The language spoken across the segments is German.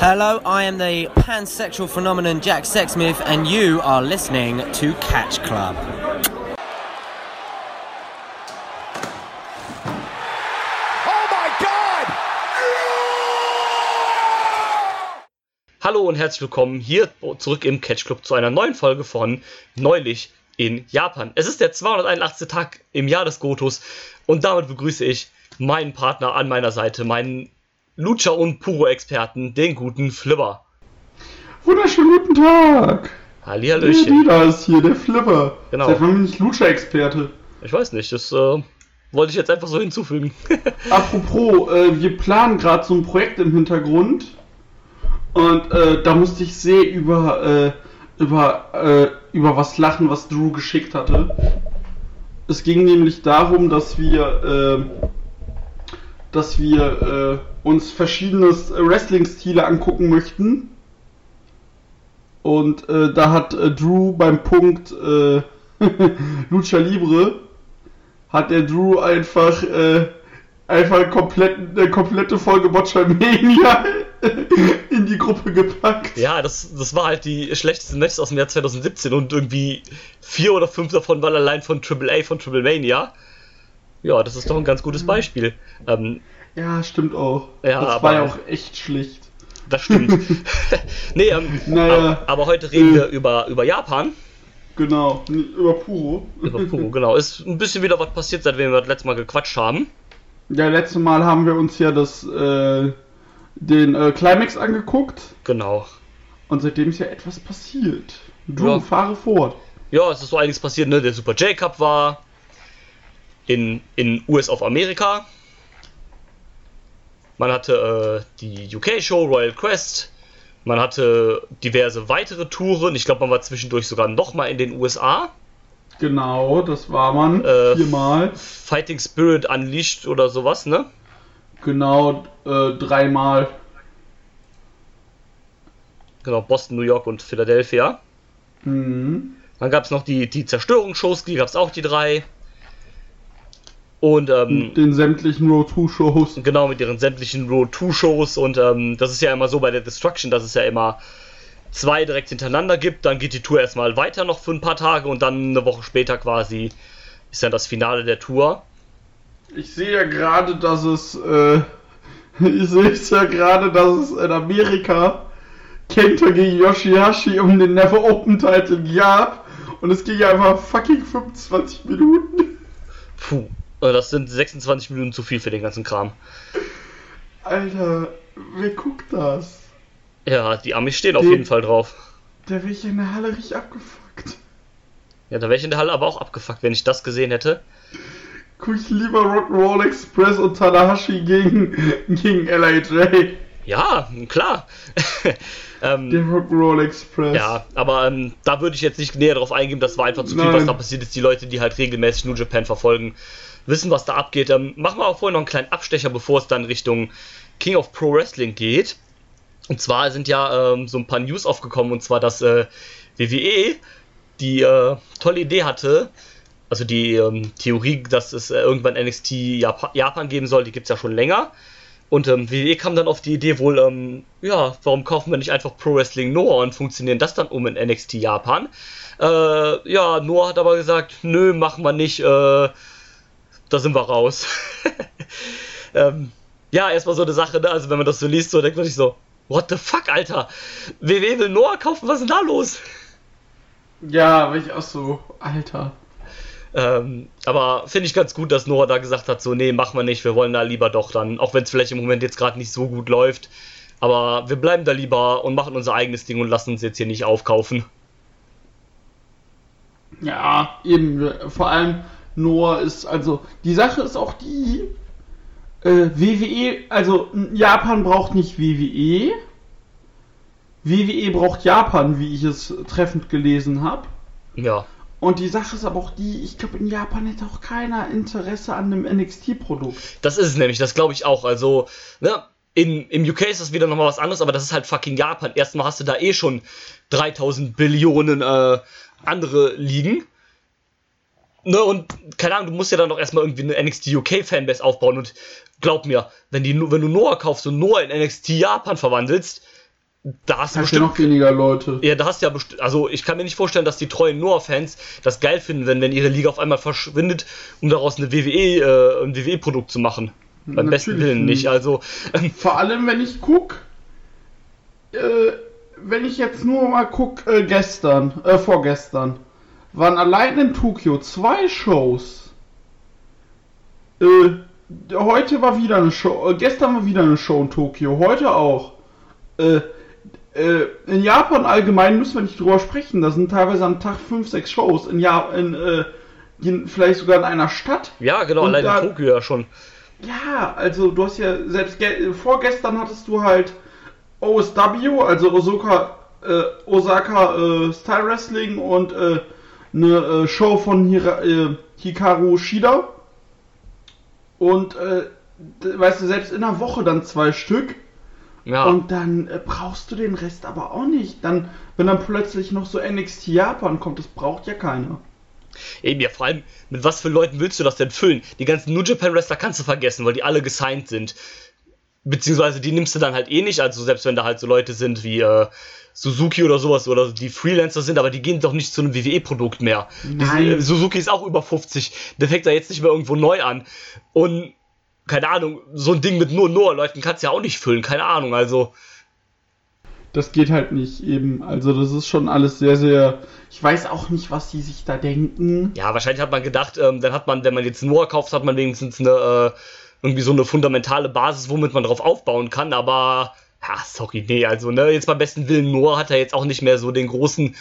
Hello, I am the pansexual phenomenon Jack Sexsmith, and you are listening to Catch Club. Hallo und herzlich willkommen hier zurück im Catch Club zu einer neuen Folge von Neulich in Japan. Es ist der 281. Tag im Jahr des Gotos und damit begrüße ich meinen Partner an meiner Seite, meinen Lucha und Puro-Experten, den guten Flipper. Wunderschönen guten Tag! Hallihallöchen. Der ist hier, der Flipper. Genau. Seit wann bin ich Lucha-Experte? Ich weiß nicht, das äh, wollte ich jetzt einfach so hinzufügen. Apropos, äh, wir planen gerade so ein Projekt im Hintergrund und äh, da musste ich sehr über, äh, über, äh, über was lachen, was Drew geschickt hatte. Es ging nämlich darum, dass wir, äh, dass wir äh, uns verschiedene Wrestling-Stile angucken möchten. Und äh, da hat äh, Drew beim Punkt äh, Lucha Libre hat der Drew einfach äh, einfach komplett, eine komplette Folge Botchamania in die Gruppe gepackt. Ja, das, das war halt die schlechtesten Matches aus dem Jahr 2017 und irgendwie vier oder fünf davon waren allein von Triple A von Triple Mania. Ja, das ist doch ein ganz gutes Beispiel. Ähm, ja, stimmt auch. Ja, das aber- war ja auch echt schlecht. das stimmt. nee, ähm, Naja. aber, aber heute reden Äh. wir über, über Japan. Genau, über Puro. Über Puro, genau. Ist ein bisschen wieder was passiert, seitdem wir das letzte Mal gequatscht haben. Ja, letzte Mal haben wir uns ja das, äh, den äh, Climax angeguckt Genau. und seitdem ist ja etwas passiert. Du, Ja. fahre fort. Ja, es ist so einiges passiert, ne? Der Super J-Cup war in, in US of Amerika. Man hatte äh, die UK-Show, Royal Quest. Man hatte diverse weitere Touren. Ich glaube, man war zwischendurch sogar nochmal in den USA. Genau, das war man. Äh, Viermal. Fighting Spirit Unleashed oder sowas, ne? Genau, äh, dreimal. Genau, Boston, New York und Philadelphia. Mhm. Dann gab es noch die, die Zerstörungsshows, die gab es auch die drei. Und ähm, Mit den sämtlichen Road 2 Shows. Genau, mit ihren sämtlichen Road 2 Shows und ähm, das ist ja immer so bei der Destruction, dass es ja immer zwei direkt hintereinander gibt, dann geht die Tour erstmal weiter noch für ein paar Tage und dann eine Woche später quasi ist dann das Finale der Tour. Ich sehe ja gerade, dass es, äh, ich sehe es ja gerade, dass es in Amerika Kenta gegen Yoshihashi um den Never Open Title gab. Und es ging einfach fucking 25 Minuten. Puh, das sind 26 Minuten zu viel für den ganzen Kram. Alter, wer guckt das? Ja, die Amis stehen auf Die- jeden Fall drauf. Der wäre hier in der Halle richtig abgefuckt. Ja, da wäre ich in der Halle aber auch abgefuckt, wenn ich das gesehen hätte. Guck ich lieber Rock'n'Roll Express und Tanahashi gegen, gegen LIJ. Ja, klar. ähm, Der Rock'n'Roll Express. Ja, aber ähm, da würde ich jetzt nicht näher drauf eingehen. Das war einfach zu viel, was Nein. da passiert ist. Die Leute, die halt regelmäßig New Japan verfolgen, wissen, was da abgeht. Ähm, machen wir auch vorher noch einen kleinen Abstecher, bevor es dann Richtung King of Pro Wrestling geht. Und zwar sind ja ähm, so ein paar News aufgekommen, und zwar, dass äh, WWE die äh, tolle Idee hatte, also die ähm, Theorie, dass es äh, irgendwann NXT Jap Japan geben soll, die gibt es ja schon länger. Und ähm, WWE kam dann auf die Idee wohl, ähm, ja, warum kaufen wir nicht einfach Pro Wrestling Noah und funktionieren das dann um in NXT Japan? Äh, ja, Noah hat aber gesagt, nö, machen wir nicht, äh, da sind wir raus. ähm, ja, erstmal so eine Sache, ne? Also wenn man das so liest, so denkt man sich so, what the fuck, Alter? WWE will Noah kaufen, was ist denn da los? Ja, aber ich auch so, Alter. Ähm, aber finde ich ganz gut, dass Noah da gesagt hat, so, nee, machen wir nicht, wir wollen da lieber doch dann, auch wenn es vielleicht im Moment jetzt gerade nicht so gut läuft, aber wir bleiben da lieber und machen unser eigenes Ding und lassen uns jetzt hier nicht aufkaufen. Ja, eben. Vor allem Noah ist, also, die Sache ist auch die, äh, WWE, also Japan braucht nicht WWE. WWE braucht Japan, wie ich es treffend gelesen habe. Ja, Und die Sache ist aber auch die, ich glaube, in Japan hätte auch keiner Interesse an einem NXT-Produkt. das ist es nämlich, das glaube ich auch. Also, ne, in, im UK ist das wieder nochmal was anderes, aber das ist halt fucking Japan. Erstmal hast du da eh schon 3000 Billionen äh, andere liegen. Ne, und keine Ahnung, du musst ja dann doch erstmal irgendwie eine NXT UK Fanbase aufbauen und glaub mir, wenn, die, wenn du Noah kaufst und Noah in NXT Japan verwandelst, da hast du bestimmt. noch weniger Leute. Ja, da hast du ja bestimmt. Also, ich kann mir nicht vorstellen, dass die treuen Noah-Fans das geil finden, wenn, wenn ihre Liga auf einmal verschwindet, um daraus eine WWE, äh, ein WWE-Produkt zu machen. Beim besten Natürlich Willen nicht. nicht. Also, ähm, Vor allem, wenn ich guck, äh, wenn ich jetzt nur mal guck, äh, gestern, äh, vorgestern, waren allein in Tokio zwei Shows. Äh, heute war wieder eine Show, äh, gestern war wieder eine Show in Tokio, heute auch. Äh, äh, in Japan allgemein müssen wir nicht drüber sprechen, da sind teilweise am Tag fünf, sechs Shows, in ja in, äh, in, vielleicht sogar in einer Stadt. ja, genau, Und allein da- in Tokio ja schon. Ja, also du hast ja selbst ge- vorgestern hattest du halt OSW, also Osaka, äh, Osaka äh, Style Wrestling und äh, eine äh, Show von Hira, äh, Hikaru Shida. Und äh, weißt du, selbst in einer Woche dann zwei Stück. Ja. Und dann äh, brauchst du den Rest aber auch nicht. Dann, wenn dann plötzlich noch so NXT Japan kommt, das braucht ja keiner. Eben, ja, vor allem, mit was für Leuten willst du das denn füllen? Die ganzen New Japan Wrestler kannst du vergessen, weil die alle gesigned sind. Beziehungsweise die nimmst du dann halt eh nicht, also selbst wenn da halt so Leute sind wie äh, Suzuki oder sowas oder die Freelancer sind, aber die gehen doch nicht zu einem WWE-Produkt mehr. Nein. Die, äh, Suzuki ist auch über 50, der fängt da jetzt nicht mehr irgendwo neu an. Und keine Ahnung, so ein Ding mit nur Noah-Leuten kannst du ja auch nicht füllen, keine Ahnung, also. Das geht halt nicht eben. Also das ist schon alles sehr, sehr. Ich weiß auch nicht, was die sich da denken. Ja, wahrscheinlich hat man gedacht, ähm, dann hat man, wenn man jetzt Noah kauft, hat man wenigstens eine, äh, irgendwie so eine fundamentale Basis, womit man drauf aufbauen kann, aber, ja, sorry, nee, also, ne, jetzt beim besten Willen, Noah hat er jetzt auch nicht mehr so den großen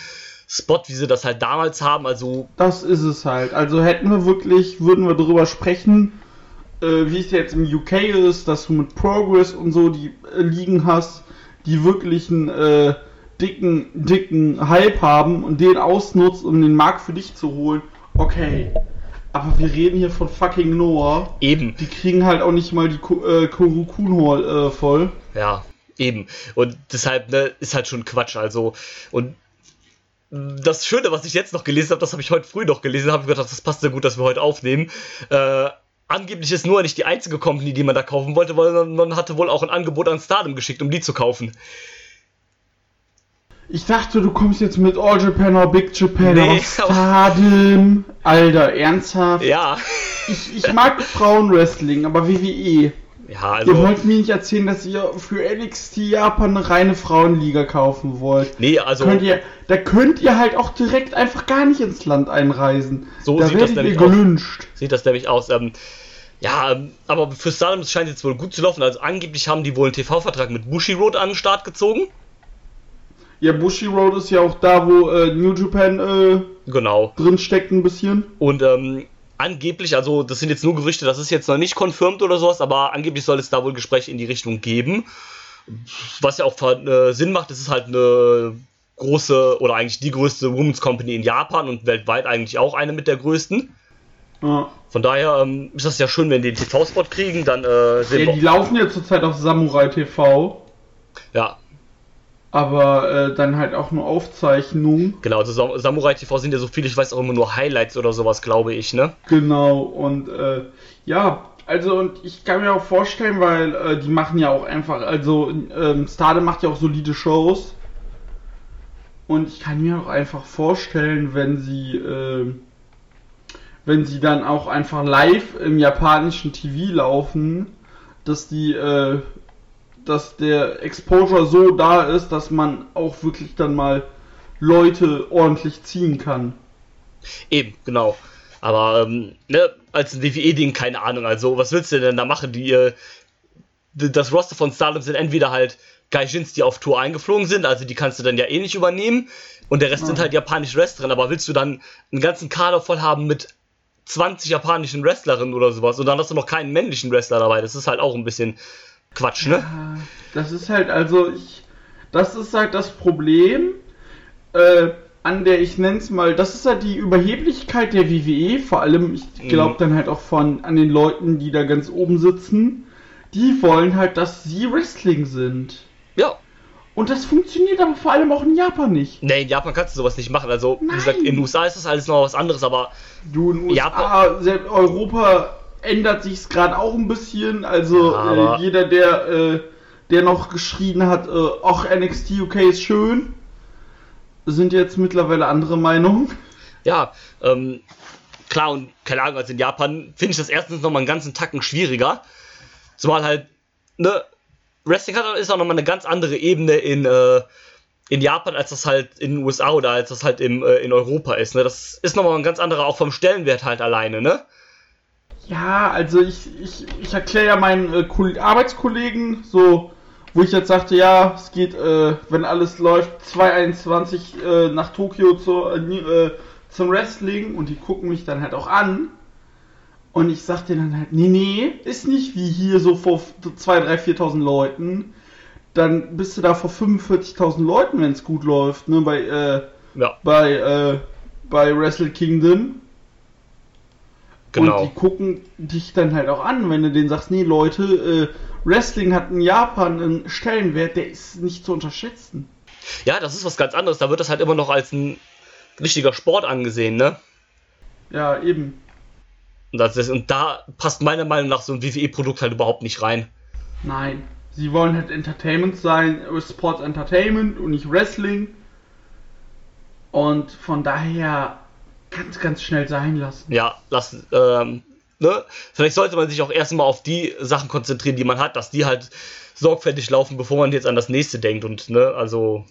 Spot, wie sie das halt damals haben, also, Das ist es halt. Also hätten wir wirklich, würden wir darüber sprechen, äh, wie es jetzt im UK ist, dass du mit Progress und so die äh, Ligen hast, die wirklich einen äh, dicken, dicken Hype haben und den ausnutzt, um den Markt für dich zu holen. Okay. Aber wir reden hier von fucking Noah. eben, Die kriegen halt auch nicht mal die Ko- äh, Korukun Hall äh, voll. ja, eben, und deshalb, ne, ist halt schon Quatsch, also, und das Schöne, was ich jetzt noch gelesen habe, das habe ich heute früh noch gelesen, habe ich gedacht, das passt sehr gut, dass wir heute aufnehmen. Äh, angeblich ist nur nicht die einzige Company, die man da kaufen wollte, weil man, hatte wohl auch ein Angebot an Stardom geschickt, um die zu kaufen. Ich dachte, du kommst jetzt mit All Japan oder Big Japan, Nee, Stardom. Alter, ernsthaft? Ja, Ich, ich mag Frauenwrestling, aber WWE. Ja, Ihr also, wollt mir nicht erzählen, dass ihr für NXT Japan eine reine Frauenliga kaufen wollt. nee, also, Könnt ihr, da könnt ihr halt auch direkt einfach gar nicht ins Land einreisen. So da sieht das ihr nämlich aus. gelünscht. sieht das nämlich aus. Ähm, ja, ähm, aber für Stardom scheint es jetzt wohl gut zu laufen. Also angeblich haben die wohl einen TV-Vertrag mit Bushi Road an den Start gezogen. Ja, Bushi Road ist ja auch da, wo äh, New Japan äh, Genau. drin steckt ein bisschen. Und ähm, angeblich, also das sind jetzt nur Gerüchte, das ist jetzt noch nicht confirmed oder sowas, aber angeblich soll es da wohl Gespräche in die Richtung geben. Was ja auch äh, Sinn macht, es ist halt eine große oder eigentlich die größte Women's Company in Japan und weltweit eigentlich auch eine mit der größten. Ja. Von daher ähm, ist das ja schön, wenn die einen TV-Spot kriegen, dann äh, sehen ja, die laufen ja zurzeit auf Samurai TV, Ja, aber äh, dann halt auch nur Aufzeichnungen. genau. Also Sam Samurai TV sind ja so viele, ich weiß auch immer nur Highlights oder sowas, glaube ich, ne? Genau, und äh, ja, also und ich kann mir auch vorstellen, weil äh, die machen ja auch einfach, also ähm, Stade macht ja auch solide Shows. Und ich kann mir auch einfach vorstellen, wenn sie, äh, wenn sie dann auch einfach live im japanischen TV laufen, dass die, äh, dass der Exposure so da ist, dass man auch wirklich dann mal Leute ordentlich ziehen kann. Eben, genau. Aber, ähm, ne, als WWE-Ding, keine Ahnung. Also, was willst du denn da machen? Die, äh, das Roster von Stardom sind entweder halt Gaijins, die auf Tour eingeflogen sind, also die kannst du dann ja eh nicht übernehmen. Und der Rest sind Ja. halt japanische Wrestlerinnen. Aber willst du dann einen ganzen Kader voll haben mit 20 japanischen Wrestlerinnen oder sowas und dann hast du noch keinen männlichen Wrestler dabei? Das ist halt auch ein bisschen Quatsch, ne? Ja, Das ist halt, also ich, das ist halt das Problem, äh, an der ich nenn's mal, das ist halt die Überheblichkeit der WWE, vor allem, ich glaube Mhm. dann halt auch von, an den Leuten, die da ganz oben sitzen, die wollen halt, dass sie Wrestling sind. Ja. Und das funktioniert aber vor allem auch in Japan nicht. Nee, in Japan kannst du sowas nicht machen. Also, wie Nein. gesagt, in den USA ist das alles noch was anderes, aber Du in USA, Japan- Europa ändert sich's gerade auch ein bisschen. Also Ja, äh, jeder, der äh, der noch geschrien hat, äh, ach, NXT UK ist schön, sind jetzt mittlerweile andere Meinungen. Ja, ähm, klar, und keine Ahnung, als in Japan finde ich das erstens nochmal einen ganzen Tacken schwieriger. Zumal halt, ne, Wrestling hat, ist auch nochmal eine ganz andere Ebene in, äh, in Japan, als das halt in den USA oder als das halt im, äh, in Europa ist. Ne? Das ist nochmal ein ganz anderer, auch vom Stellenwert halt alleine, ne? Ja, also ich, ich, ich erkläre ja meinen äh, Arbeitskollegen so, wo ich jetzt sagte, ja, es geht, äh, wenn alles läuft, 221 äh, nach Tokio zu, äh, zum Wrestling und die gucken mich dann halt auch an. Und ich sag denen dann halt, nee, nee, ist nicht wie hier so vor 2, 3, 4.000 Leuten. Dann bist du da vor 45.000 Leuten, wenn es gut läuft, ne, bei, äh, Ja, bei, äh, bei Wrestle Kingdom. Genau. Und die gucken dich dann halt auch an, wenn du denen sagst, nee Leute, äh, Wrestling hat in Japan einen Stellenwert, der ist nicht zu unterschätzen. Ja, das ist was ganz anderes. Da wird das halt immer noch als ein richtiger Sport angesehen, ne? Ja, eben. Und, das ist, und da passt meiner Meinung nach so ein WWE-Produkt halt überhaupt nicht rein. Nein. Sie wollen halt Entertainment sein, äh, Sports Entertainment und nicht Wrestling. Und von daher ganz, ganz schnell sein lassen. Ja, lass, ähm, ne? Vielleicht sollte man sich auch erstmal auf die Sachen konzentrieren, die man hat, dass die halt sorgfältig laufen, bevor man jetzt an das nächste denkt. Und, ne, also.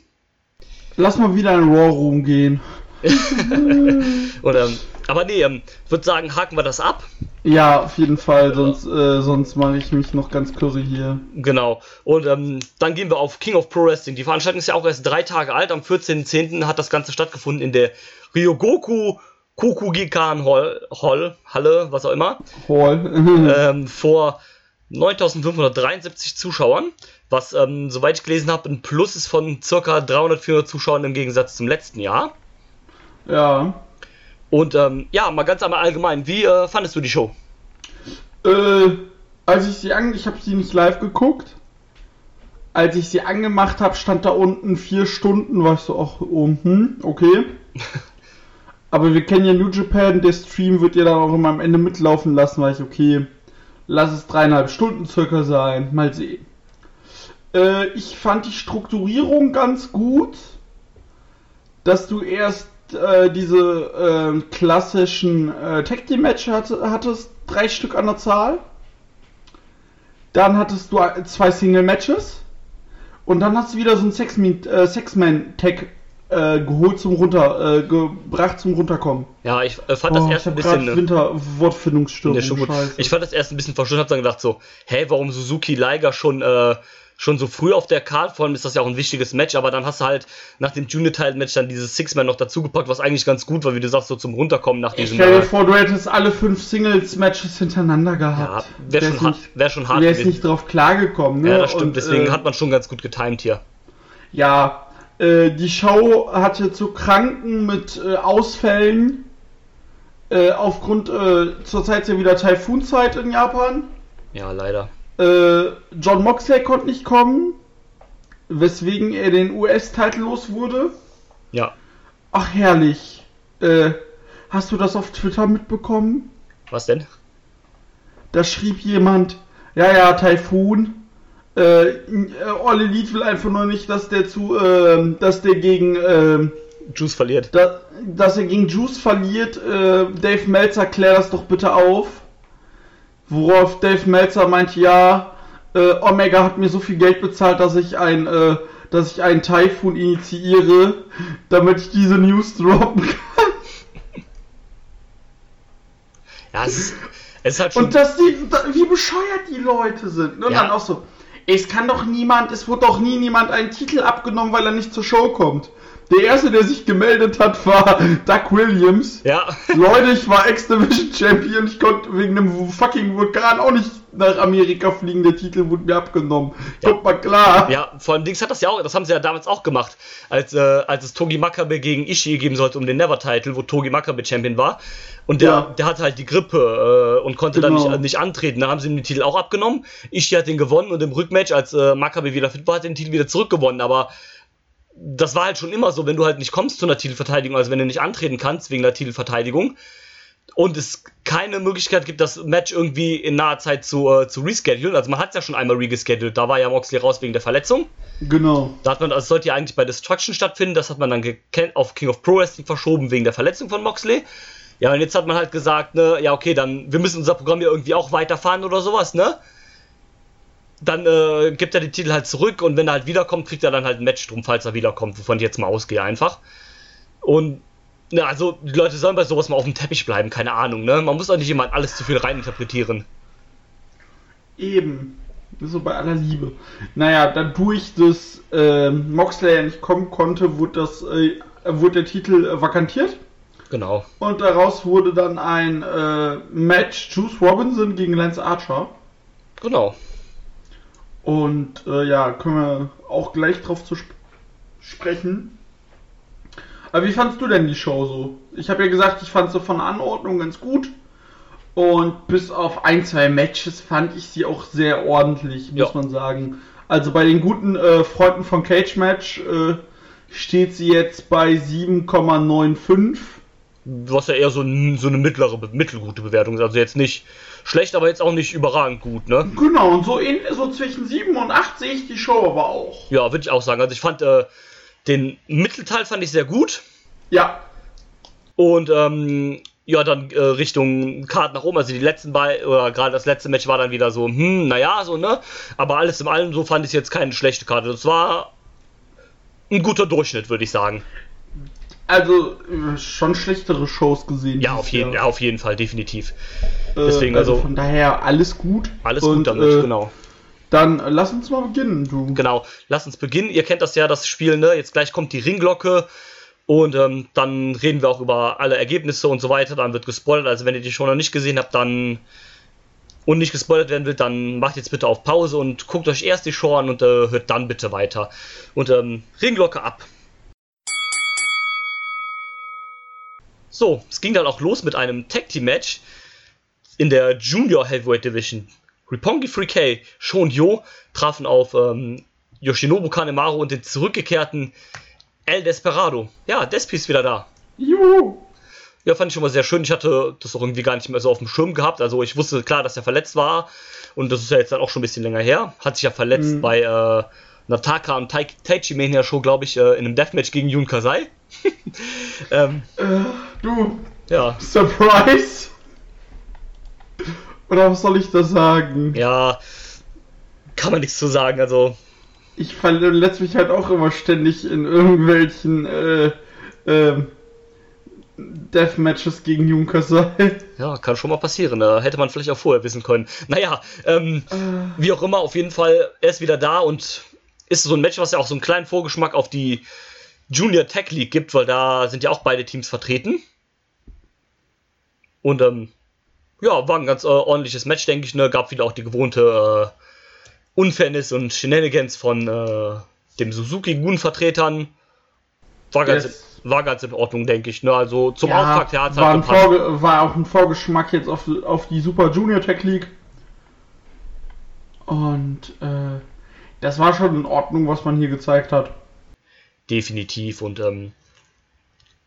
Lass mal wieder in Raw Room gehen. Oder, ähm, aber nee, ähm, ich würde sagen, haken wir das ab. Ja, auf jeden Fall, sonst, äh, sonst mache ich mich noch ganz curry hier. Genau. Und ähm, dann gehen wir auf King of Pro Wrestling. Die Veranstaltung ist ja auch erst drei Tage alt. Am 14.10. hat das Ganze stattgefunden in der Ryogoku Kokugikan Hall, Hall, Halle, was auch immer, Hall. ähm, vor 9573 Zuschauern, was, ähm, soweit ich gelesen habe, ein Plus ist von circa 300, 400 Zuschauern im Gegensatz zum letzten Jahr. ja. Und ähm, ja, mal ganz einmal allgemein, wie äh, fandest du die Show? Äh, als ich sie an, ich habe sie nicht live geguckt. Als ich sie angemacht habe, stand da unten vier Stunden, war ich so, ach, oh, hm, okay. Aber wir kennen ja New Japan, der Stream wird ja dann auch immer am Ende mitlaufen lassen, weil ich, okay, lass es dreieinhalb Stunden circa sein, mal sehen. Äh, ich fand die Strukturierung ganz gut, dass du erst äh, diese äh, klassischen äh, Tag Team Match hatte, hattest, drei Stück an der Zahl. Dann hattest du zwei Single Matches und dann hast du wieder so ein Six-Man äh, äh, geholt zum runter äh, gebracht zum runterkommen. Ja, ich fand das Oh, erst ein bisschen. Ne, Winter Wortfindungsstörung. Scheiße. Ich fand das erst ein bisschen verschwunden, hab dann gedacht so, hä, warum Suzuki Liger schon, schon so früh auf der Card, vor allem ist das ja auch ein wichtiges Match, aber dann hast du halt nach dem Junior-Title-Match dann dieses Six-Man noch dazugepackt, was eigentlich ganz gut war, wie du sagst, so zum Runterkommen nach diesem Stell dir vor, du hättest alle fünf Singles-Matches hintereinander Ja, gehabt. wäre Wär's schon, hart- wär schon hart wär's gewesen. nicht drauf klargekommen, ne? Ja, das stimmt, Und, deswegen äh, hat man schon ganz gut getimed hier. Ja, äh, die Show hatte zu Kranken mit äh, Ausfällen. Äh, aufgrund, äh, zurzeit ist ja wieder Taifunzeit in Japan. Ja, leider. Äh, John Moxley konnte nicht kommen, weswegen er den US-Titel los wurde. Ja. Ach, herrlich. Äh, hast du das auf Twitter mitbekommen? Was denn? Da schrieb jemand, ja, ja, Taifun. Äh, äh, All Elite will einfach nur nicht, dass der zu, äh, dass der gegen, äh, Juice verliert. da, dass er gegen Juice verliert. Äh, Dave Meltzer, klär das doch bitte auf. Worauf Dave Meltzer meinte, ja, äh, Omega hat mir so viel Geld bezahlt, dass ich ein, äh, dass ich einen Typhoon initiiere, damit ich diese News droppen kann. Ja, es ist, es halt schon. Und dass die, wie bescheuert die Leute sind. Und Ja. dann auch so, es kann doch niemand, es wird doch nie niemand einen Titel abgenommen, weil er nicht zur Show kommt. Der erste, der sich gemeldet hat, war Doug Williams. ja. Leute, ich war X-Division Champion, ich konnte wegen einem fucking Vulkan auch nicht nach Amerika fliegen, der Titel wurde mir abgenommen. Kommt mal klar. Ja, vor allem Dings hat das ja auch, das haben sie ja damals auch gemacht, als, äh, als es Togi Makabe gegen Ishii geben sollte um den Never-Title, wo Togi Makabe Champion war. Und der, Ja. der hatte halt die Grippe äh, und konnte dann Genau. nicht, nicht antreten. Dann haben sie ihm den Titel auch abgenommen. Ishii hat den gewonnen und im Rückmatch, als äh, Makabe wieder fit war, hat er den Titel wieder zurückgewonnen. Aber das war halt schon immer so, wenn du halt nicht kommst zu einer Titelverteidigung, also wenn du nicht antreten kannst wegen der Titelverteidigung, und es keine Möglichkeit gibt, das Match irgendwie in naher Zeit zu, äh, zu reschedulen. Also man hat es ja schon einmal rescheduled, da war ja Moxley raus wegen der Verletzung. Genau. Da hat man, das sollte ja eigentlich bei Destruction stattfinden, das hat man dann auf King of Pro Wrestling verschoben wegen der Verletzung von Moxley. Ja, und jetzt hat man halt gesagt, ne, ja, okay, dann, wir müssen unser Programm ja irgendwie auch weiterfahren oder sowas, ne? Dann äh, gibt er die Titel halt zurück und wenn er halt wiederkommt, kriegt er dann halt ein Match drum, falls er wiederkommt, wovon ich jetzt mal ausgehe einfach. Und na, also die Leute sollen bei sowas mal auf dem Teppich bleiben, keine Ahnung, ne? Man muss auch nicht immer alles zu viel reininterpretieren. Eben. So bei aller Liebe. Naja, dadurch, dass äh, Moxley ja nicht kommen konnte, wurde, das, äh, wurde der Titel äh, vakantiert. Genau. Und daraus wurde dann ein äh, Match Juice Robinson gegen Lance Archer. Genau. Und äh, ja, können wir auch gleich drauf zu sp sprechen. Aber wie fandst du denn die Show so? Ich habe ja gesagt, ich fand sie von Anordnung ganz gut. Und bis auf ein, zwei Matches fand ich sie auch sehr ordentlich, muss ja. man sagen. Also bei den guten äh, Freunden von Cage Match äh, steht sie jetzt bei 7,95 was ja eher so, so eine mittlere, mittelgute Bewertung ist. Also jetzt nicht schlecht, aber jetzt auch nicht überragend gut, ne? Genau, und so, in, so zwischen 7 und 8 sehe ich die Show aber auch. Ja, würde ich auch sagen. Also ich fand äh, den Mittelteil fand ich sehr gut. Ja. Und ähm, ja, dann äh, Richtung Kart nach oben. Also die letzten beiden, oder gerade das letzte Match war dann wieder so, hm, naja, so, ne? Aber alles in allem so fand ich jetzt keine schlechte Karte. Das war ein guter Durchschnitt, würde ich sagen. Also äh, schon schlechtere Shows gesehen. Ja, auf jeden, ja, auf jeden Fall, definitiv. Äh, Deswegen also, also, von daher alles gut. Alles und, gut damit, äh, genau. Dann äh, lass uns mal beginnen, du. Genau, lass uns beginnen. Ihr kennt das ja, das Spiel, ne? Jetzt gleich kommt die Ringglocke und ähm, dann reden wir auch über alle Ergebnisse und so weiter. Dann wird gespoilert. Also wenn ihr die Show noch nicht gesehen habt, dann und nicht gespoilert werden will, dann macht jetzt bitte auf Pause und guckt euch erst die Show an und hört dann bitte weiter. Und ähm, Ringglocke ab. So, es ging dann auch los mit einem Tag Team Match in der Junior Heavyweight Division. Ripongi 3K, Shon Yo trafen auf ähm, Yoshinobu Kanemaru und den zurückgekehrten El Desperado. Ja, Despi ist wieder da. Juhu! Ja, fand ich schon mal sehr schön. Ich hatte das auch irgendwie gar nicht mehr so auf dem Schirm gehabt. Also ich wusste klar, dass er verletzt war. Und das ist ja jetzt dann auch schon ein bisschen länger her. Hat sich ja verletzt mhm. bei äh, Nataka und tai Taichi Mania Show, glaube ich, äh, in einem Deathmatch gegen Yun Kasai. ähm, äh, du. Ja. Surprise! Oder was soll ich da sagen? Ja, kann man nichts zu sagen, also. Ich verletze mich halt auch immer ständig in irgendwelchen äh, äh, Deathmatches gegen Junkasai. Ja, kann schon mal passieren. Da hätte man vielleicht auch vorher wissen können. Naja, ähm, äh. wie auch immer, auf jeden Fall, er ist wieder da und ist so ein Match, was ja auch so einen kleinen Vorgeschmack auf die Junior Tech League gibt, weil da sind ja auch beide Teams vertreten. Und ähm, ja, war ein ganz äh, ordentliches Match, denke ich. Ne? Gab wieder auch die gewohnte äh, Unfairness und Shenanigans von äh, dem Suzuki-Gun-Vertretern. War, ganz, yes. war ganz in Ordnung, denke ich. Ne? Also zum ja, Auftakt hat halt war, war auch ein Vorgeschmack jetzt auf, auf die Super Junior Tech League. Und äh, das war schon in Ordnung, was man hier gezeigt hat definitiv. Und ähm,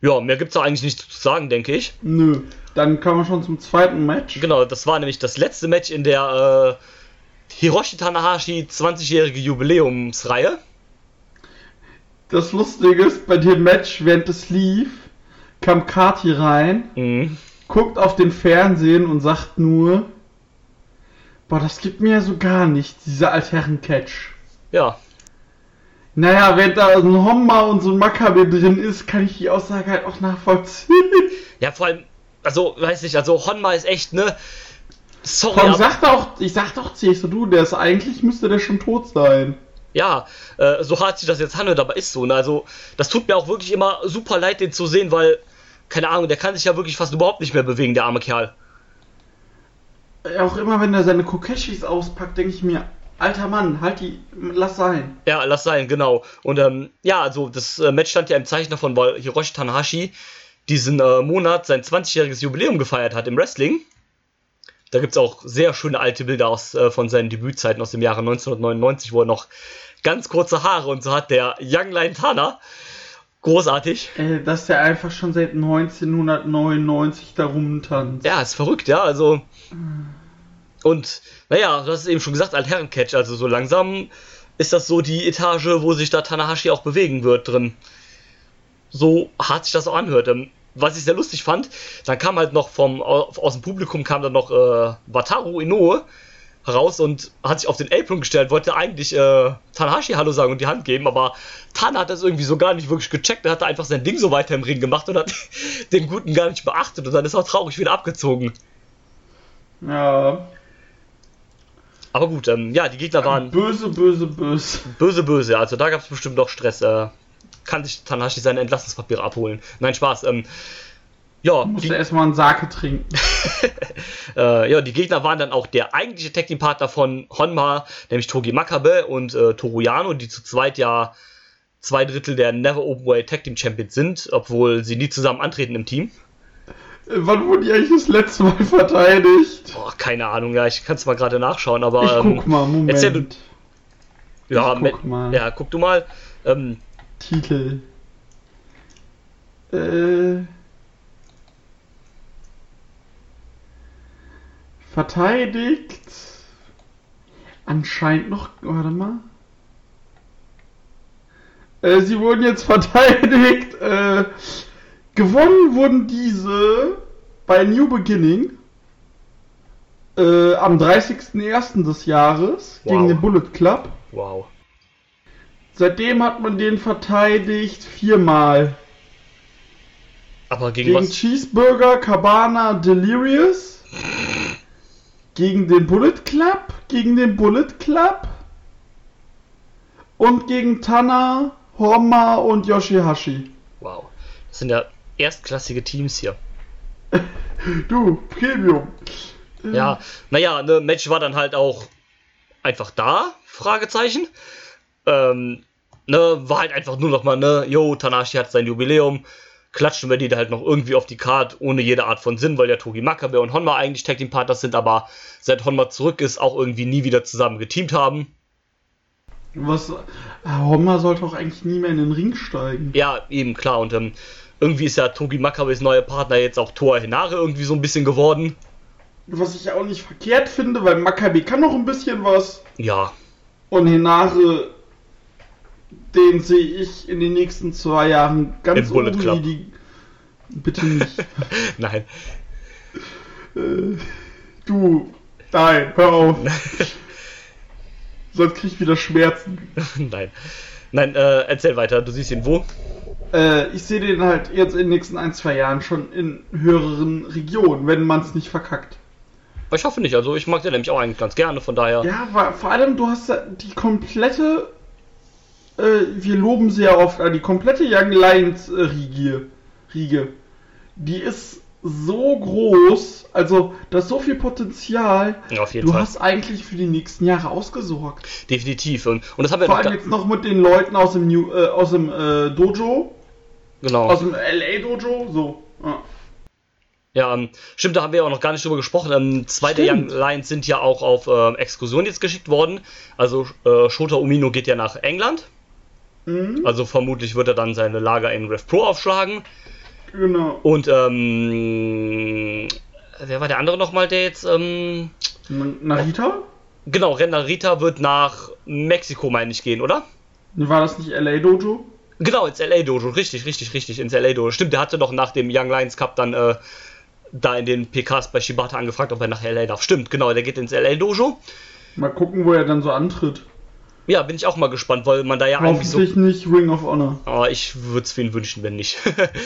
ja, mehr gibt es eigentlich nicht zu sagen, denke ich. Nö, dann kommen wir schon zum zweiten Match. Genau, das war nämlich das letzte Match in der äh, Hiroshi Tanahashi 20-jährige Jubiläumsreihe. Das Lustige ist, bei dem Match, während es lief, kam Kati rein, mhm. guckt auf den Fernsehen und sagt nur, boah, das gibt mir so gar nicht, dieser Altherren-Catch. Ja, naja, wenn da ein Homma und so ein Makabe drin ist, kann ich die Aussage halt auch nachvollziehen. Ja, vor allem, also, weiß ich, also Honma ist echt, ne? Sorry. Komm, sag doch, ich sag doch, siehst du, der ist eigentlich müsste der schon tot sein. Ja, äh, so hart sich das jetzt handelt, aber ist so. Ne? Also, das tut mir auch wirklich immer super leid, den zu sehen, weil, keine Ahnung, der kann sich ja wirklich fast überhaupt nicht mehr bewegen, der arme Kerl. Auch immer, wenn er seine Kokeshis auspackt, denke ich mir, Alter Mann, halt die, lass sein. Ja, lass sein, genau. Und ähm, ja, also das äh, Match stand ja im Zeichen davon, weil Hiroshi Tanahashi diesen äh, Monat sein 20-jähriges Jubiläum gefeiert hat im Wrestling. Da gibt es auch sehr schöne alte Bilder aus, äh, von seinen Debützeiten aus dem Jahre 1999, wo er noch ganz kurze Haare und so hat, der Young Lion Tana. Großartig. Äh, dass der einfach schon seit 1999 da rumtanzt. Ja, ist verrückt, ja, also. Und, naja, du hast es eben schon gesagt, Altherren-Catch, also so langsam ist das so die Etage, wo sich da Tanahashi auch bewegen wird drin. So hart sich das auch anhört. Ähm, was ich sehr lustig fand, dann kam halt noch vom, aus dem Publikum kam dann noch äh, Wataru Inoue raus und hat sich auf den Apron gestellt, wollte eigentlich äh, Tanahashi Hallo sagen und die Hand geben, aber Tana hat das irgendwie so gar nicht wirklich gecheckt, er hat einfach sein Ding so weiter im Ring gemacht und hat den Guten gar nicht beachtet und dann ist er traurig wieder abgezogen. Ja. Aber gut, ähm, ja, die Gegner waren Böse, böse, böse. böse, böse, also da gab es bestimmt noch Stress. Äh, kann sich Tanahashi seine Entlassungspapiere abholen. Nein, Spaß. Ähm, ja, Musste die, erstmal einen Sake trinken. äh, ja, die Gegner waren dann auch der eigentliche Tag Team Partner von Honma, nämlich Togi Makabe und äh, Toru Yano, die zu zweit ja zwei Drittel der Never Openweight Tag Team Champions sind, obwohl sie nie zusammen antreten im Team. Wann wurden die eigentlich das letzte Mal verteidigt? Boah, keine Ahnung, ja, ich kann es mal gerade nachschauen, aber Ich ähm, guck mal, Moment. erzähl du- ja, ich guck mal. ja, guck du mal. Ähm, Titel. Äh. Verteidigt. Anscheinend noch. Warte mal. Äh, sie wurden jetzt verteidigt. Äh, gewonnen wurden diese bei New Beginning. Äh, am 30.01. des Jahres Wow. gegen den Bullet Club. wow. Seitdem hat man den verteidigt viermal. Aber gegen, Gegen was? Cheeseburger, Cabana, Delirious. Gegen den Bullet Club. Gegen den Bullet Club. Und gegen Tana, Horma und Yoshihashi. Wow. Das sind ja erstklassige Teams hier. Du, Premium. Ja, naja, ne, Match war dann halt auch einfach da, Fragezeichen. Ähm, ne, war halt einfach nur noch mal, ne, yo, Tanashi hat sein Jubiläum, klatschen wir die da halt noch irgendwie auf die Card, ohne jede Art von Sinn, weil ja Togi Makabe und Honma eigentlich Tag Team Partners sind, aber seit Honma zurück ist, auch irgendwie nie wieder zusammen geteamt haben. Was. Horma sollte auch eigentlich nie mehr in den Ring steigen. Ja, eben, klar, und ähm, irgendwie ist ja Togi Makabes neuer Partner jetzt auch Toa Hinare irgendwie so ein bisschen geworden. Was ich auch nicht verkehrt finde, weil Maccabi kann noch ein bisschen was. Ja, Und Hinare, den sehe ich in den nächsten zwei Jahren ganz Im Bullet Club. die. Bitte nicht. nein. du, nein, hör auf. Sonst krieg ich wieder Schmerzen. nein. Nein, äh, erzähl weiter, du siehst ihn wo? Äh, ich sehe den halt jetzt in den nächsten ein, zwei Jahren schon in höheren Regionen, wenn man es nicht verkackt. Ich hoffe nicht, also ich mag den nämlich auch eigentlich ganz gerne, von daher. Ja, wa- vor allem, du hast die komplette. Äh, wir loben sehr oft an die komplette Young Lions äh, Riege. Riege. Die ist so groß, also da ist so viel Potenzial. Ja, auf jeden Du Fall. hast eigentlich für die nächsten Jahre ausgesorgt. Definitiv. Und, und das haben wir Vor allem jetzt noch mit den Leuten aus dem New, äh, aus dem äh, Dojo, Genau. aus dem LA Dojo, so. Ja. Ja, ähm, stimmt, da haben wir auch noch gar nicht drüber gesprochen. Ähm, zwei der Young. Lions sind ja auch auf ähm, Exkursion jetzt geschickt worden. Also äh, Shota Umino geht ja nach England. Mhm, Also vermutlich wird er dann seine Lager in Rev Pro aufschlagen. Genau. Und ähm, wer war der andere nochmal, der jetzt ähm, Narita? genau, Renner Rita wird nach Mexiko, meine ich, gehen, oder? War das nicht LA Dojo? Genau, ins LA Dojo, richtig, richtig, richtig, ins LA Dojo. Stimmt, der hatte doch nach dem Young Lions Cup dann äh, da in den PKs bei Shibata angefragt, ob er nach LA darf. Stimmt, genau, der geht ins LA Dojo. Mal gucken, wo er dann so antritt. Ja, bin ich auch mal gespannt, weil man da ja eigentlich so. Nicht Ring of Honor. Aber ich würde es für ihn wünschen, wenn nicht.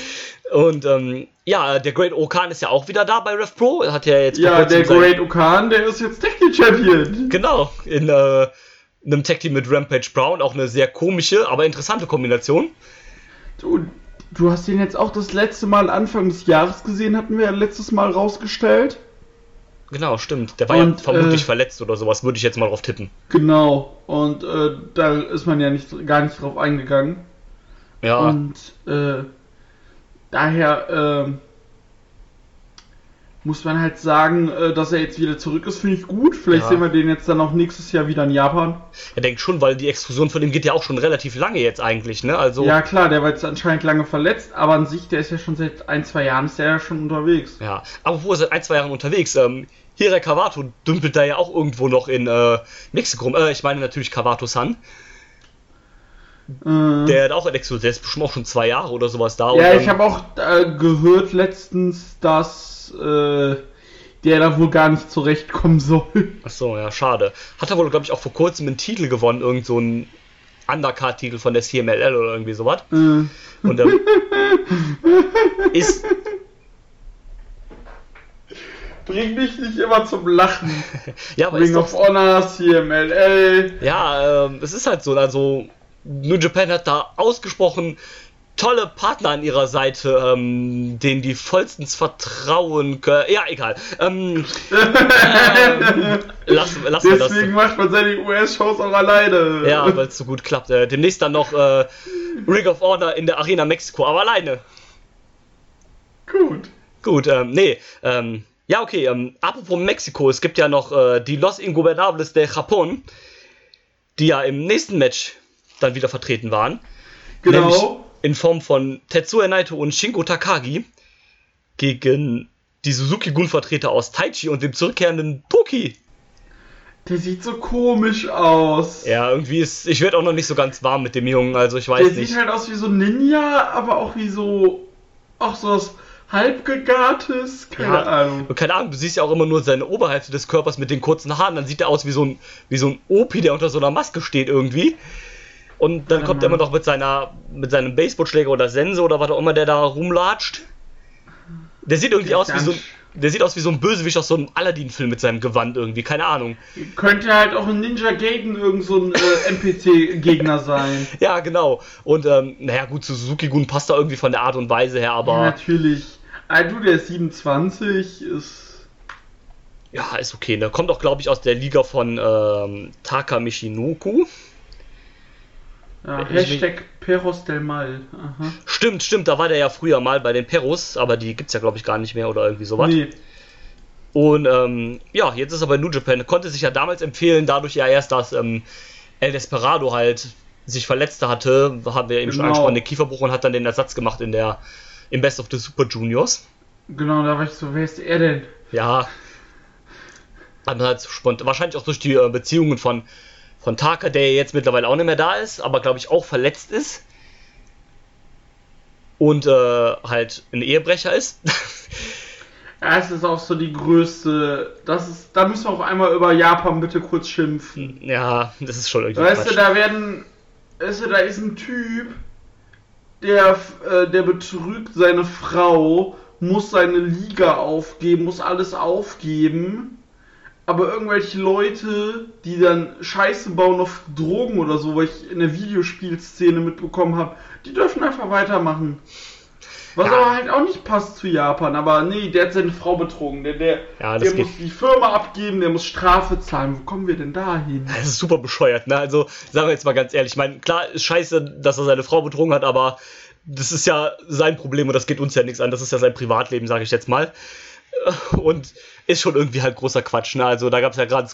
Und ähm, ja, der Great Okan ist ja auch wieder da bei Rev Pro. Hat ja jetzt Ja, der Great Okan, der ist jetzt Tag Team Champion. Genau, in äh, einem Tag Team mit Rampage Brown. Auch eine sehr komische, aber interessante Kombination. Du, du hast den jetzt auch das letzte Mal Anfang des Jahres gesehen, hatten wir ja letztes Mal rausgestellt. Genau, stimmt. Der war ja Und, vermutlich äh, verletzt oder sowas, würde ich jetzt mal drauf tippen. Genau. Und äh, da ist man ja nicht, gar nicht drauf eingegangen. Ja, Und äh, daher, ähm, muss man halt sagen, äh, dass er jetzt wieder zurück ist, finde ich gut. Vielleicht Ja. sehen wir den jetzt dann auch nächstes Jahr wieder in Japan. Er denkt schon, weil die Exklusion von ihm geht ja auch schon relativ lange jetzt eigentlich, ne? Also. Ja klar, der war jetzt anscheinend lange verletzt, aber an sich, der ist ja schon seit ein, zwei Jahren ist der ja schon unterwegs. Ja, aber wo er seit ein, zwei Jahren unterwegs. Ähm, Hira Cavato dümpelt da ja auch irgendwo noch in äh, Mexiko. Äh, ich meine natürlich Cavato-san. Äh, Der hat auch ein Exklusiv, der ist bestimmt auch schon zwei Jahre oder sowas da. ja, ich habe auch äh, gehört letztens, dass äh, der da wohl gar nicht zurechtkommen soll. Ach so, ja, schade. Hat er wohl, glaube ich, auch vor kurzem einen Titel gewonnen, irgend so ein Undercard-Titel von der CMLL oder irgendwie sowas. Äh, Und ähm, ist, bring mich nicht immer zum Lachen. ja, aber ist Ring of Honor, CMLL. ja, ähm, es ist halt so, also New Japan hat da ausgesprochen tolle Partner an ihrer Seite, ähm, denen die vollstens vertrauen können. Ja, egal. Ähm, ähm, lass, lassen wir das. Deswegen macht man seine US-Shows auch alleine. Ja, weil es so gut klappt. Äh, demnächst dann noch äh, Ring of Honor in der Arena Mexiko, aber alleine. Gut. Gut, ähm, nee, ähm, ja, okay, ähm, apropos Mexiko, es gibt ja noch äh, die Los Ingobernables de Japón, die ja im nächsten Match dann wieder vertreten waren. Nämlich Genau. in Form von Tetsuya Naito und Shingo Takagi gegen die Suzuki-Gun-Vertreter aus Taichi und dem zurückkehrenden Toki. Der sieht so komisch aus. Ja, irgendwie ist, ich werde auch noch nicht so ganz warm mit dem Jungen, also ich Der weiß sieht nicht. halt aus wie so ein Ninja, aber auch wie so. Auch so was halbgegartes. Keine Ja, Ahnung. keine Ahnung, du siehst ja auch immer nur seine Oberhälfte des Körpers mit den kurzen Haaren, dann sieht er aus wie so ein, wie so ein Opi, der unter so einer Maske steht irgendwie. Und dann Ja, kommt er Mann. immer noch mit seiner, mit seinem Baseballschläger oder Sense oder was auch immer der da rumlatscht. Der sieht irgendwie aus wie so, der sieht aus wie so ein Bösewicht aus so einem Aladdin-Film mit seinem Gewand irgendwie, keine Ahnung. Könnte halt auch ein Ninja Gaiden irgend so ein äh, NPC-Gegner sein. Ja, genau. Und, ähm, naja, gut, zu Suzuki-Gun passt da irgendwie von der Art und Weise her, Ja, aber natürlich. Ah, du, der ist 27, ist. ja, ist okay, ne? Kommt auch, glaube ich, aus der Liga von ähm, Taka Michinoku. Ja, Hashtag Perros del Mal. Aha. Stimmt, stimmt, da war der ja früher mal bei den Perros, aber die gibt's ja, glaube ich, gar nicht mehr oder irgendwie sowas. Nee. Und ähm, ja, jetzt ist er bei New Japan. Konnte sich ja damals empfehlen, dadurch ja erst, dass ähm, El Desperado halt sich verletzt hatte, haben wir eben schon Genau. angesprochen, den Kieferbruch und hat dann den Ersatz gemacht in der im Best of the Super Juniors. Genau, da war ich so, wer ist er denn? Ja. Halt spontan, wahrscheinlich auch durch die äh, Beziehungen von, von Taka, der jetzt mittlerweile auch nicht mehr da ist, aber glaube ich auch verletzt ist. Und äh, halt ein Ehebrecher ist. Ja, es ist auch so die größte. Das ist, da müssen wir auch einmal über Japan bitte kurz schimpfen. ja, das ist schon irgendwie. Weißt du, Quatsch. da werden. Weißt du, da ist ein Typ, der, äh, der betrügt seine Frau, muss seine Liga aufgeben, muss alles aufgeben. Aber irgendwelche Leute, die dann Scheiße bauen auf Drogen oder so, weil ich in der Videospielszene mitbekommen habe, die dürfen einfach weitermachen. Was Ja. aber halt auch nicht passt zu Japan. Aber nee, der hat seine Frau betrogen. Der, der, Ja, der muss die Firma abgeben, der muss Strafe zahlen. Wo kommen wir denn da hin? Das ist super bescheuert, ne? Also, sagen wir jetzt mal ganz ehrlich, ich meine, klar ist scheiße, dass er seine Frau betrogen hat, aber das ist ja sein Problem und das geht uns ja nichts an. Das ist ja sein Privatleben, sage ich jetzt mal. Und ist schon irgendwie halt großer Quatsch, ne? Also, da gab es ja gerade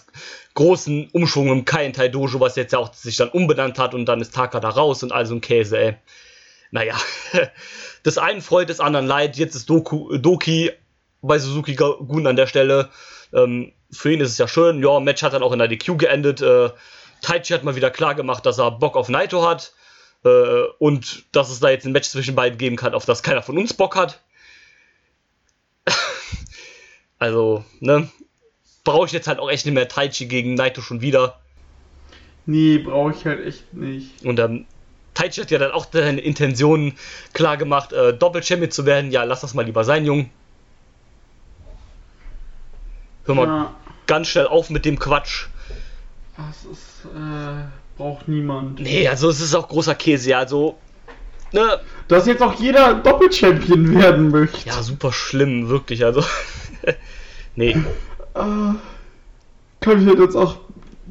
großen Umschwung im Kaientai Dojo, was jetzt ja auch sich dann umbenannt hat und dann ist Taka da raus und all so ein Käse, ey. Naja, des einen freut, des anderen leid. Jetzt ist Doku, Doki bei Suzuki Gun an der Stelle. Ähm, für ihn ist es ja schön. Ja, Match hat dann auch in der DQ geendet. Äh, Taichi hat mal wieder klar gemacht, dass er Bock auf Naito hat. Äh, und dass es da jetzt ein Match zwischen beiden geben kann, auf das keiner von uns Bock hat. Also, ne? Brauche ich jetzt halt auch echt nicht mehr Taichi gegen Naito schon wieder. Nee, brauche ich halt echt nicht. Und ähm, Taichi hat ja dann auch seine Intentionen klar gemacht, äh, Doppel-Champion zu werden. Ja, lass das mal lieber sein, Jung. Hör mal Ja, ganz schnell auf mit dem Quatsch. das ist, äh, braucht niemand. Nee, also es ist auch großer Käse, ja, also. Ne, Dass jetzt auch jeder Doppelchampion werden möchte. ja, super schlimm, wirklich, also. nee, kann ich halt jetzt auch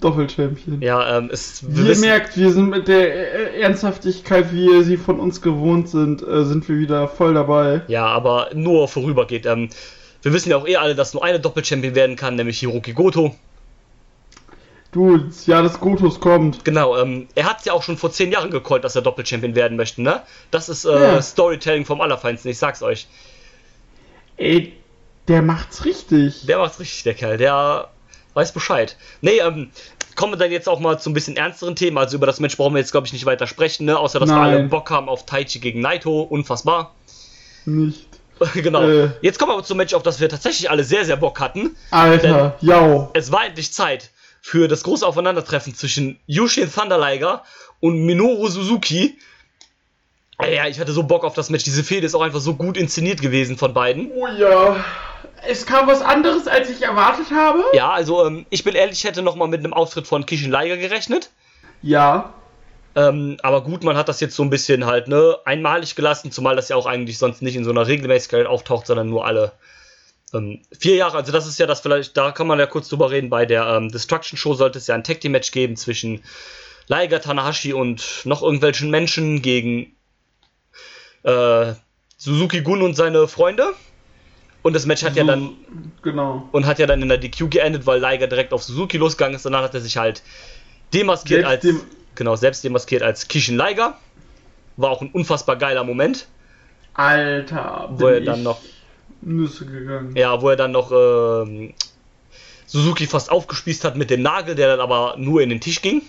Doppelchampion. ja, ähm, es. Wie Wir ihr merkt, wir sind mit der Ernsthaftigkeit, wie ihr sie von uns gewohnt sind, äh, sind wir wieder voll dabei. ja, aber nur vorübergeht. Ähm, wir Wir wissen ja auch eh alle, dass nur eine Doppelchampion werden kann, nämlich Hiroki Goto. Du, das Jahr des Gotos kommt. Genau, ähm, er hat es ja auch schon vor zehn Jahren gecallt, dass er Doppelchampion werden möchte, ne? Das ist äh, Ja. Storytelling vom Allerfeinsten, ich sag's euch. Ey, der macht's richtig. Der macht's richtig, der Kerl, der weiß Bescheid. Nee, ähm, kommen wir dann jetzt auch mal zu ein bisschen ernsteren Themen. Also über das Match brauchen wir jetzt, glaube ich, nicht weiter sprechen, ne? Außer, dass wir Nein. alle Bock haben auf Taichi gegen Naito. Unfassbar. Nicht. genau. Äh. Jetzt kommen wir aber zum Match, auf das wir tatsächlich alle sehr, sehr Bock hatten. Alter, jau. Es war endlich Zeit für das große Aufeinandertreffen zwischen Yushin Thunder Liger und Minoru Suzuki. Ja, ich hatte so Bock auf das Match. Diese Fehde ist auch einfach so gut inszeniert gewesen von beiden. Oh ja. Es kam was anderes, als ich erwartet habe. Ja, also ähm, ich bin ehrlich, ich hätte noch mal mit einem Auftritt von Kishin Liger gerechnet. Ja. Ähm, aber gut, man hat das jetzt so ein bisschen halt ne, einmalig gelassen, zumal das ja auch eigentlich sonst nicht in so einer Regelmäßigkeit auftaucht, sondern nur alle ähm, vier Jahre. Also das ist ja das vielleicht, da kann man ja kurz drüber reden. Bei der ähm, Destruction Show sollte es ja ein Tag Team Match geben zwischen Liger, Tanahashi und noch irgendwelchen Menschen gegen äh, Suzuki Gun und seine Freunde. Und das Match hat ja dann Genau. und hat ja dann in der DQ geendet, weil Liger direkt auf Suzuki losgegangen ist dann hat er sich halt demaskiert Selbst als dem- genau selbst demaskiert als Kishin Liger. War auch ein unfassbar geiler Moment, Alter, Wo er dann noch- Nüsse gegangen. ja, wo er dann noch ähm, Suzuki fast aufgespießt hat mit dem Nagel, der dann aber nur in den Tisch ging.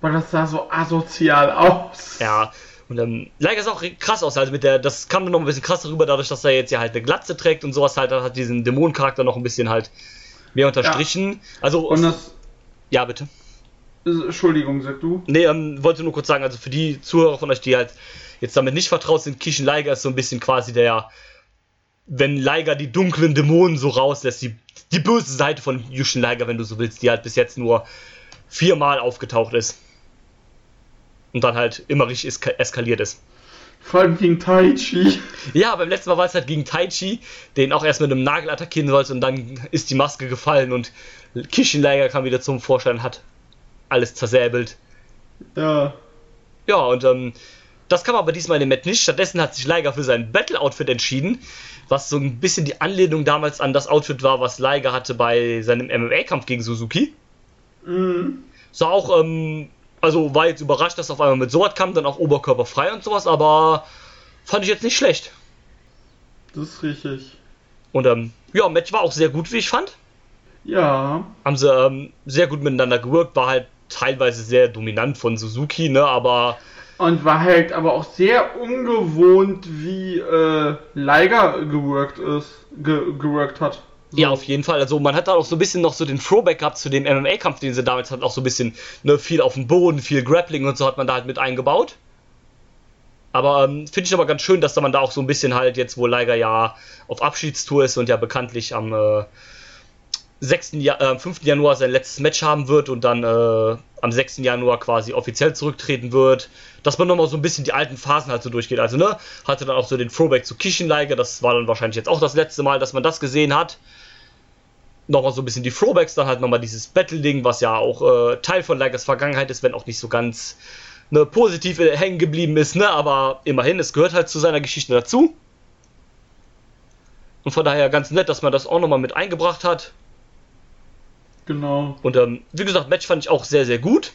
Boah, das sah so asozial aus. Ja, und Liger sah auch krass aus, also mit der, das kam dann noch ein bisschen krasser rüber, dadurch, dass er jetzt ja halt eine Glatze trägt und sowas halt, dann hat diesen Dämonencharakter noch ein bisschen halt mehr unterstrichen. Also, Und das. ja, bitte. Entschuldigung, sag du. Nee, ähm, wollte nur kurz sagen, also für die Zuhörer von euch, die halt jetzt damit nicht vertraut sind, Kishin Liger ist so ein bisschen quasi der, wenn Liger die dunklen Dämonen so rauslässt, die, die böse Seite von Yushin Liger, wenn du so willst, die halt bis jetzt nur viermal aufgetaucht ist. Und dann halt immer richtig eska eskaliert ist. Vor allem gegen Taichi. Ja, beim letzten Mal war es halt gegen Taichi, den auch erst mit einem Nagel attackieren sollte und dann ist die Maske gefallen und Kishin Liger kam wieder zum Vorschein und hat alles zersäbelt. Ja. Ja, und ähm, das kam aber diesmal in dem Match nicht. Stattdessen hat sich Liger für sein Battle-Outfit entschieden, was so ein bisschen die Anlehnung damals an das Outfit war, was Liger hatte bei seinem MMA-Kampf gegen Suzuki. Mhm. Sah auch, ähm, also war jetzt überrascht, dass auf einmal mit sowas kam, dann auch oberkörperfrei und sowas, aber fand ich jetzt nicht schlecht. Das ist richtig. Und ähm, ja, Match war auch sehr gut, wie ich fand. Ja. Haben sie ähm, sehr gut miteinander gewirkt, war halt teilweise sehr dominant von Suzuki, ne, aber Und war halt aber auch sehr ungewohnt, wie äh, Liger geworkt ist, ge geworkt hat. So. Ja, auf jeden Fall. Also man hat da auch so ein bisschen noch so den Throwback gehabt zu dem MMA-Kampf, den sie damals hatten, auch so ein bisschen ne, viel auf dem Boden, viel Grappling und so hat man da halt mit eingebaut. Aber ähm, finde ich aber ganz schön, dass da man da auch so ein bisschen halt jetzt, wo Liger ja auf Abschiedstour ist und ja bekanntlich am äh, 6. Ja äh, 5. Januar sein letztes Match haben wird und dann äh, am 6. Januar quasi offiziell zurücktreten wird, dass man nochmal so ein bisschen die alten Phasen halt so durchgeht. Also, ne, hatte dann auch so den Throwback zu Kishin Liger, das war dann wahrscheinlich jetzt auch das letzte Mal, dass man das gesehen hat nochmal so ein bisschen die Throwbacks, dann halt nochmal dieses Battle-Ding, was ja auch äh, Teil von Ligers Vergangenheit ist, wenn auch nicht so ganz ne, positiv äh, hängen geblieben ist, ne, aber immerhin, es gehört halt zu seiner Geschichte dazu. Und von daher ganz nett, dass man das auch nochmal mit eingebracht hat. Genau. Und ähm, wie gesagt, Match fand ich auch sehr, sehr gut.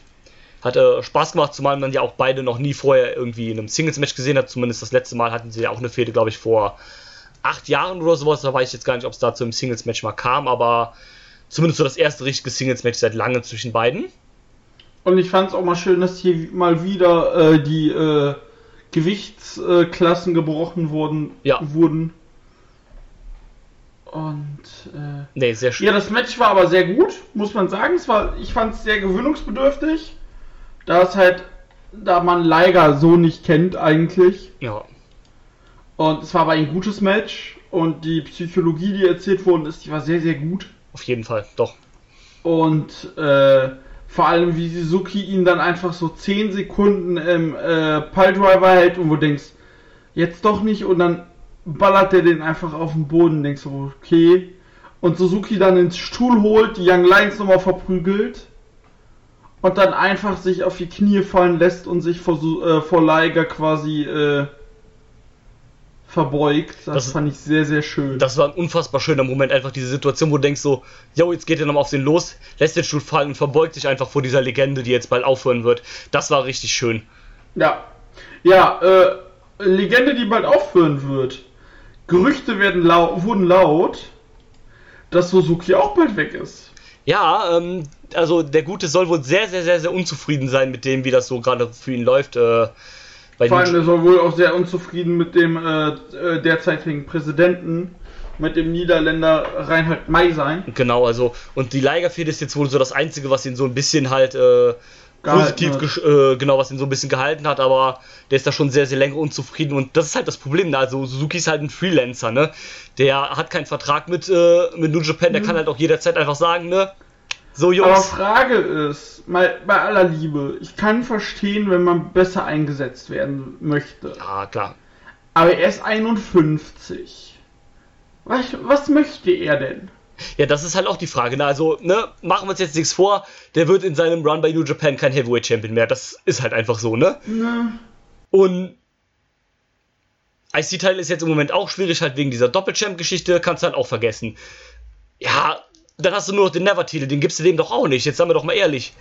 Hat äh, Spaß gemacht, zumal man ja auch beide noch nie vorher irgendwie in einem Singles-Match gesehen hat. Zumindest das letzte Mal hatten sie ja auch eine Fehde, glaube ich, vor acht Jahren oder sowas. Da weiß ich jetzt gar nicht, ob es dazu im Singles-Match mal kam, aber zumindest so das erste richtige Singles-Match seit langem zwischen beiden. Und ich fand es auch mal schön, dass hier mal wieder äh, die äh, Gewichtsklassen gebrochen wurden. Ja. wurden. Und äh, Nee, sehr schön. ja, das Match war aber sehr gut, muss man sagen. Es war, ich fand es sehr gewöhnungsbedürftig, da es halt, da man Liger so nicht kennt eigentlich. Ja. Und es war aber ein gutes Match und die Psychologie, die erzählt worden ist, die war sehr, sehr gut. Auf jeden Fall, doch. Und äh, vor allem, wie Suzuki ihn dann einfach so 10 Sekunden im äh, Piledriver hält und wo du denkst, jetzt doch nicht und dann ballert er den einfach auf den Boden denkst so, okay. Und Suzuki dann ins Stuhl holt, die Young Lions nochmal verprügelt und dann einfach sich auf die Knie fallen lässt und sich vor, äh, vor Liger quasi äh, verbeugt. Das, Das- fand ich sehr, sehr schön. Das war ein unfassbar schöner Moment, einfach diese Situation, wo du denkst so, yo, jetzt geht er nochmal auf den los, lässt den Stuhl fallen und verbeugt sich einfach vor dieser Legende, die jetzt bald aufhören wird. Das war richtig schön. Ja. Ja, äh, Legende, die bald aufhören wird. Gerüchte werden lau wurden laut, dass Suzuki auch bald weg ist. Ja, ähm, also der Gute soll wohl sehr, sehr, sehr, sehr unzufrieden sein mit dem, wie das so gerade für ihn läuft. Äh, Vor allem er wohl auch sehr unzufrieden mit dem äh, äh, derzeitigen Präsidenten, mit dem Niederländer Reinhard May sein. Genau, also, und die Ligerfehde ist jetzt wohl so das Einzige, was ihn so ein bisschen halt äh, positiv, äh, genau, was ihn so ein bisschen gehalten hat, aber der ist da schon sehr, sehr länger unzufrieden und das ist halt das Problem, ne? also Suzuki ist halt ein Freelancer, ne, der hat keinen Vertrag mit, äh, mit New Japan, der kann halt auch jederzeit einfach sagen, ne, so Aber Jungs, Frage ist, mal bei aller Liebe, ich kann verstehen, wenn man besser eingesetzt werden möchte. ja, klar, Aber er ist 51. Was, was möchte er denn? Ja, das ist halt auch die Frage. Ne? Also, ne, machen wir uns jetzt nichts vor, der wird in seinem Run bei New Japan kein Heavyweight Champion mehr. Das ist halt einfach so, ne? Ne? Und IC-Teil ist jetzt im Moment auch schwierig, halt wegen dieser Doppelchamp-Geschichte, kannst du halt auch vergessen. Ja, dann hast du nur noch den Never-Titel, den gibst du dem doch auch nicht. Jetzt sagen wir doch mal ehrlich.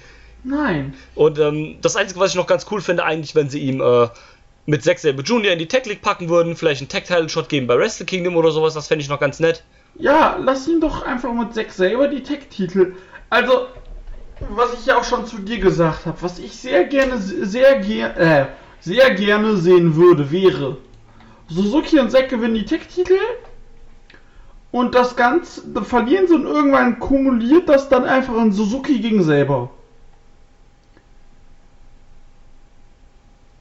Nein. Und ähm, das Einzige, was ich noch ganz cool finde, eigentlich, wenn sie ihm äh, mit Zack Sabre Jr. in die Tech League packen würden, vielleicht einen Tag-Title-Shot geben bei Wrestle Kingdom oder sowas, das fände ich noch ganz nett. Ja, lass ihn doch einfach mit Zack selber die Tech-Titel. Also, was ich ja auch schon zu dir gesagt habe, was ich sehr gerne, sehr gerne, äh, sehr gerne sehen würde, wäre Suzuki und Zack gewinnen die Tech-Titel und das Ganze dann verlieren sie und irgendwann kumuliert das dann einfach in Suzuki gegen selber.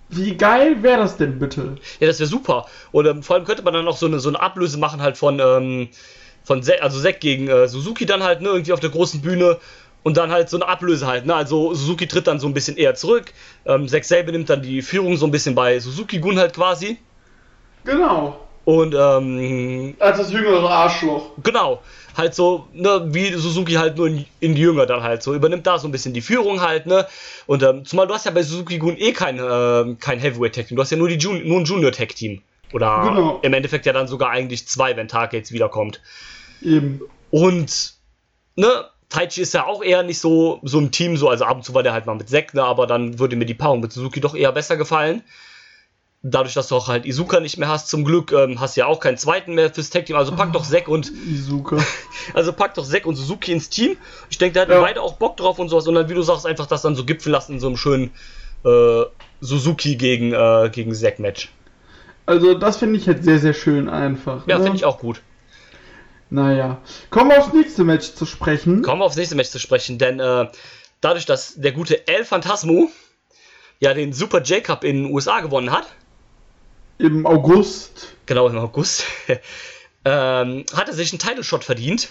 Wie geil wäre das denn bitte? Ja, das wäre super. Und ähm, vor allem könnte man dann auch so eine, so eine Ablöse machen halt von, ähm, von Zack, also Zack gegen äh, Suzuki dann halt, ne, irgendwie auf der großen Bühne. Und dann halt so eine Ablöse halt, ne? Also Suzuki tritt dann so ein bisschen eher zurück. Ähm, Zack selber nimmt dann die Führung so ein bisschen bei Suzuki Gun halt quasi. Genau. Und ähm, Als das jüngere Arschloch. genau, halt so, ne, wie Suzuki halt nur in, in die Jünger dann halt so, übernimmt da so ein bisschen die Führung halt, ne? Und ähm, zumal du hast ja bei Suzuki Gun eh kein, ähm, kein Heavyweight Tag Team, du hast ja nur, die Jun nur ein Junior Tag Team. Oder Genau. im Endeffekt ja dann sogar eigentlich zwei, wenn jetzt wiederkommt. Eben. Und, ne, Taichi ist ja auch eher nicht so, so im Team, so, also ab und zu war der halt mal mit Zack, ne, aber dann würde mir die Paarung mit Suzuki doch eher besser gefallen. Dadurch, dass du auch halt Izuka nicht mehr hast, zum Glück, ähm, hast du ja auch keinen zweiten mehr fürs Tag Team, also pack doch Zack und Izuka. also pack doch Zack und Suzuki ins Team. Ich denke, da hätten Ja. beide auch Bock drauf und sowas. Und dann, wie du sagst, einfach das dann so gipfeln lassen in so einem schönen äh, Suzuki gegen, äh, gegen Zack-Match. Also das finde ich jetzt sehr, sehr schön einfach. Ja, ne? finde ich auch gut. Naja. Kommen wir aufs nächste Match zu sprechen. Kommen wir aufs nächste Match zu sprechen, denn äh, dadurch, dass der gute El Phantasmo ja den Super J-Cup in den USA gewonnen hat, Im August. genau im August, ähm, hat er sich einen Title-Shot verdient.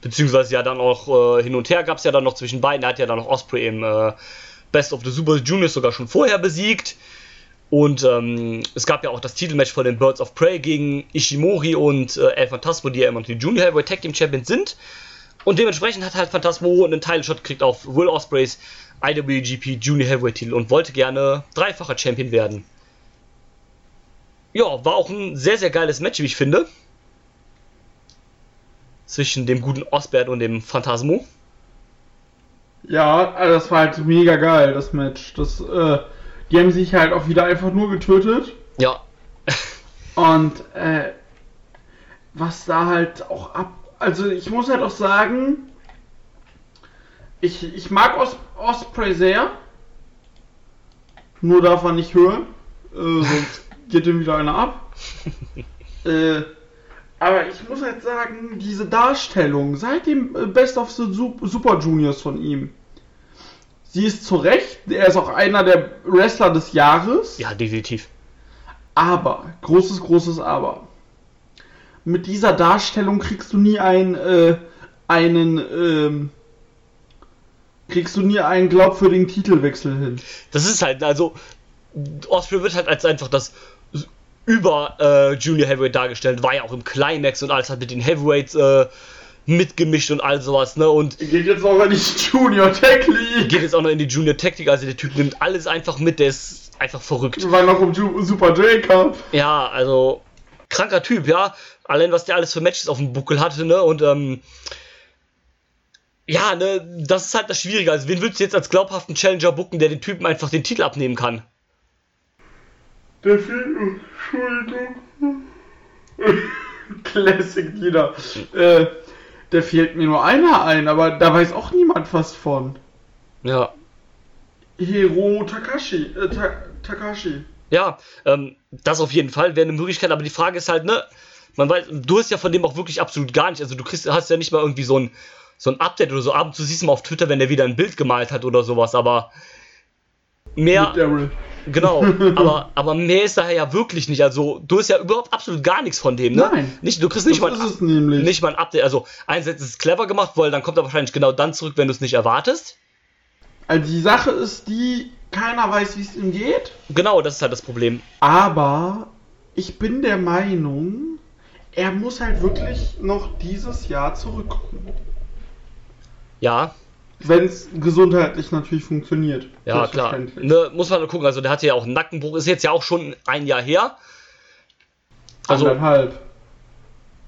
Beziehungsweise ja dann auch äh, hin und her gab es ja dann noch zwischen beiden. Er hat ja dann noch Osprey im äh, Best of the Super Juniors sogar schon vorher besiegt. Und ähm, es gab ja auch das Titelmatch von den Birds of Prey gegen Ishimori und äh, El Phantasmo, die ja immer noch die Junior Heavyweight Tag Team Champions sind. Und dementsprechend hat halt Phantasmo einen Title-Shot gekriegt auf Will Ospreys IWGP Junior Heavyweight Titel und wollte gerne dreifacher Champion werden. Ja, war auch ein sehr, sehr geiles Match, wie ich finde. Zwischen dem guten Osbert und dem Phantasmo. Ja, das war halt mega geil, das Match. Das, äh, die haben sich halt auch wieder einfach nur getötet. Ja, Und äh, was da halt auch ab. Also ich muss halt auch sagen, ich, ich mag Os Osprey sehr. Nur darf er nicht hören. Äh, sonst geht ihm wieder einer ab. äh, aber ich muss halt sagen, diese Darstellung seit dem äh, Best of the Sup- Super Juniors von ihm. Sie ist zu Recht, er ist auch einer der Wrestler des Jahres. ja, definitiv. Aber, großes, großes Aber. Mit dieser Darstellung kriegst du nie ein, äh, einen, ähm, kriegst du nie einen glaubwürdigen Titelwechsel hin. Das ist halt, also, Osprey wird halt als einfach das über äh, Junior Heavyweight dargestellt, war ja auch im Climax und alles hat mit den Heavyweights äh, mitgemischt und all sowas, ne? Und Geht jetzt auch in die Junior Tech League. geht jetzt auch noch in die Junior Tactic, also der Typ nimmt alles einfach mit, der ist einfach verrückt. Waren noch im Ju Super J Cup. Ja, also kranker Typ, ja. Allein was der alles für Matches auf dem Buckel hatte, ne? Und ähm, ja, ne, das ist halt das Schwierige. Also, wen willst du jetzt als glaubhaften Challenger bucken, der den Typen einfach den Titel abnehmen kann? Der. Entschuldigung. Classic wieder. Äh, der fehlt mir nur einer ein, aber da weiß auch niemand was von. Ja. Hiro Takashi. Äh, Ta Takashi. Ja, ähm, das auf jeden Fall wäre eine Möglichkeit, aber die Frage ist halt, ne, man weiß, du hast ja von dem auch wirklich absolut gar nicht, also du kriegst, hast ja nicht mal irgendwie so ein, so ein Update oder so, ab und zu siehst du mal auf Twitter, wenn der wieder ein Bild gemalt hat oder sowas, aber mehr, Mit Daryl. Genau, aber, aber mehr ist daher ja wirklich nicht, also du hast ja überhaupt absolut gar nichts von dem, ne? Nein. Nicht, du kriegst nicht mal, ein nicht mal ein Update, also einerseits ist clever gemacht, weil dann kommt er wahrscheinlich genau dann zurück, wenn du es nicht erwartest. Also die Sache ist die, keiner weiß, wie es ihm geht. Genau, das ist halt das Problem. Aber ich bin der Meinung, er muss halt wirklich noch dieses Jahr zurückkommen. Ja, Wenn es gesundheitlich natürlich funktioniert. Ja, klar. Ne, muss man gucken. Also, der hatte ja auch einen Nackenbruch. Ist jetzt ja auch schon ein Jahr her. Also, Anderthalb.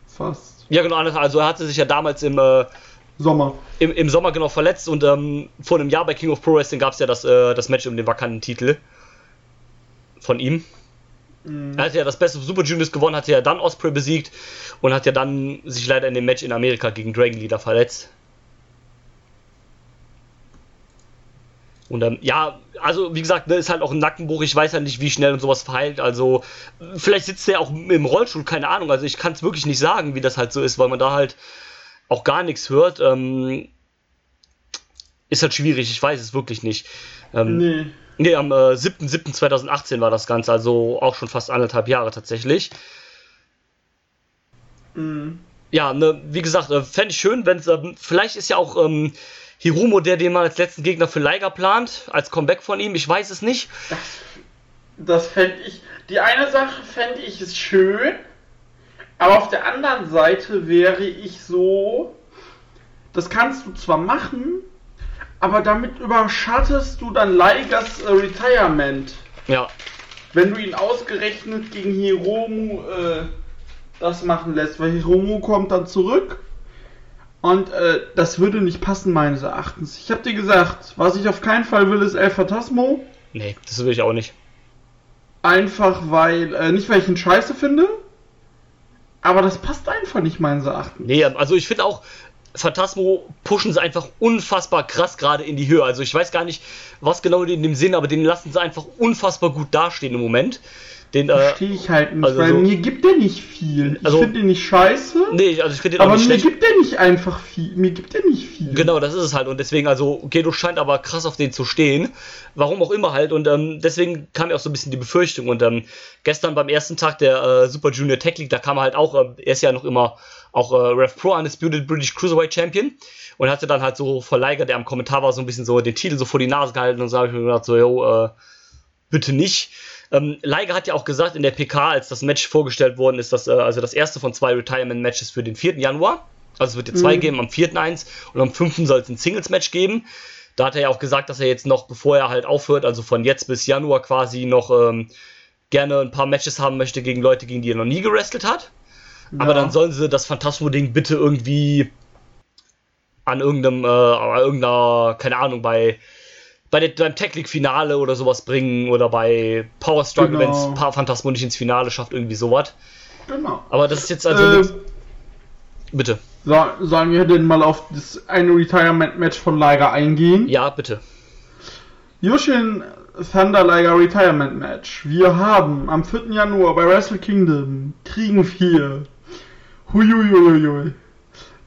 Fast. ja, genau. Also, er hatte sich ja damals im, äh, Sommer. im, im Sommer genau verletzt und ähm, vor einem Jahr bei King of Pro Wrestling gab es ja das, äh, das Match um den vakanten Titel von ihm. Mhm. Er hat ja das Beste of Super Juniors gewonnen, hat ja dann Osprey besiegt und hat ja dann sich leider in dem Match in Amerika gegen Dragon Leader verletzt. Und ähm, ja, also wie gesagt, ne, ist halt auch ein Nackenbruch. Ich weiß ja nicht, wie schnell und sowas verheilt. Also vielleicht sitzt der auch im Rollstuhl, keine Ahnung. Also ich kann es wirklich nicht sagen, wie das halt so ist, weil man da halt auch gar nichts hört. Ähm, ist halt schwierig, ich weiß es wirklich nicht. Ähm, Nee. Nee, am äh, 7.7.2018 war das Ganze, also auch schon fast anderthalb Jahre tatsächlich. Mhm. Ja, ne, wie gesagt, äh, fände ich schön, wenn es, ähm, vielleicht ist ja auch ähm, Hirumo, der den mal als letzten Gegner für Liger plant, als Comeback von ihm, ich weiß es nicht. Das, das fände ich. Die eine Sache fände ich ist schön, aber auf der anderen Seite wäre ich so. Das kannst du zwar machen, aber damit überschattest du dann Ligers äh, Retirement. Ja, Wenn du ihn ausgerechnet gegen Hiromu äh, das machen lässt, weil Hiromu kommt dann zurück. Und äh, das würde nicht passen, meines Erachtens. Ich habe dir gesagt, was ich auf keinen Fall will, ist El Phantasmo. nee, das will ich auch nicht. Einfach weil, äh, nicht weil ich ihn scheiße finde, aber das passt einfach nicht meines Erachtens. Nee, also ich finde auch, Phantasmo pushen sie einfach unfassbar krass gerade in die Höhe. Also ich weiß gar nicht, was genau in dem Sinn, aber den lassen sie einfach unfassbar gut dastehen im Moment. Den, äh, Verstehe ich halt nicht, also weil so- mir gibt der nicht viel. Ich Also- finde ihn nicht scheiße, nee, also ich finde den auch aber nicht mir schlecht. gibt der nicht einfach viel. Mir gibt der nicht viel. Genau, das ist es halt. Und deswegen, also, Gedo scheint aber krass auf den zu stehen. Warum auch immer halt. Und ähm, deswegen kam mir auch so ein bisschen die Befürchtung. Und ähm, gestern beim ersten Tag der äh, Super Junior Tech League, da kam halt auch, äh, er ist ja noch immer auch äh, Rev Pro Undisputed British Cruiserweight Champion. Und hatte dann halt so vor Liger, der am Kommentar war, so ein bisschen so den Titel so vor die Nase gehalten. Und so habe ich mir gedacht, so, yo, äh, bitte nicht. Ähm, Liger hat ja auch gesagt in der PK, als das Match vorgestellt worden ist, dass äh, also das erste von zwei Retirement-Matches für den 4. Januar. Also es wird jetzt zwei Mhm. geben, am 4. eins und am 5. soll es ein Singles-Match geben. Da hat er ja auch gesagt, dass er jetzt noch, bevor er halt aufhört, also von jetzt bis Januar quasi noch ähm, gerne ein paar Matches haben möchte gegen Leute, gegen die er noch nie gewrestelt hat. Aber Ja. dann sollen sie das Phantasmo-Ding bitte irgendwie an irgendeinem, äh, an irgendeiner, keine Ahnung, bei, bei der, beim Tech League Finale oder sowas bringen oder bei Power Struggle, Genau. wenn es Phantasmo nicht ins Finale schafft, irgendwie sowas. Genau. Aber das ist jetzt also. äh, nix- bitte. so, sollen wir denn mal auf das eine Retirement-Match von Liger eingehen? Ja, bitte. Yoshin Thunder Liger Retirement Match. Wir haben am 4. Januar bei Wrestle Kingdom Kriegen 4. Huiuiuiui.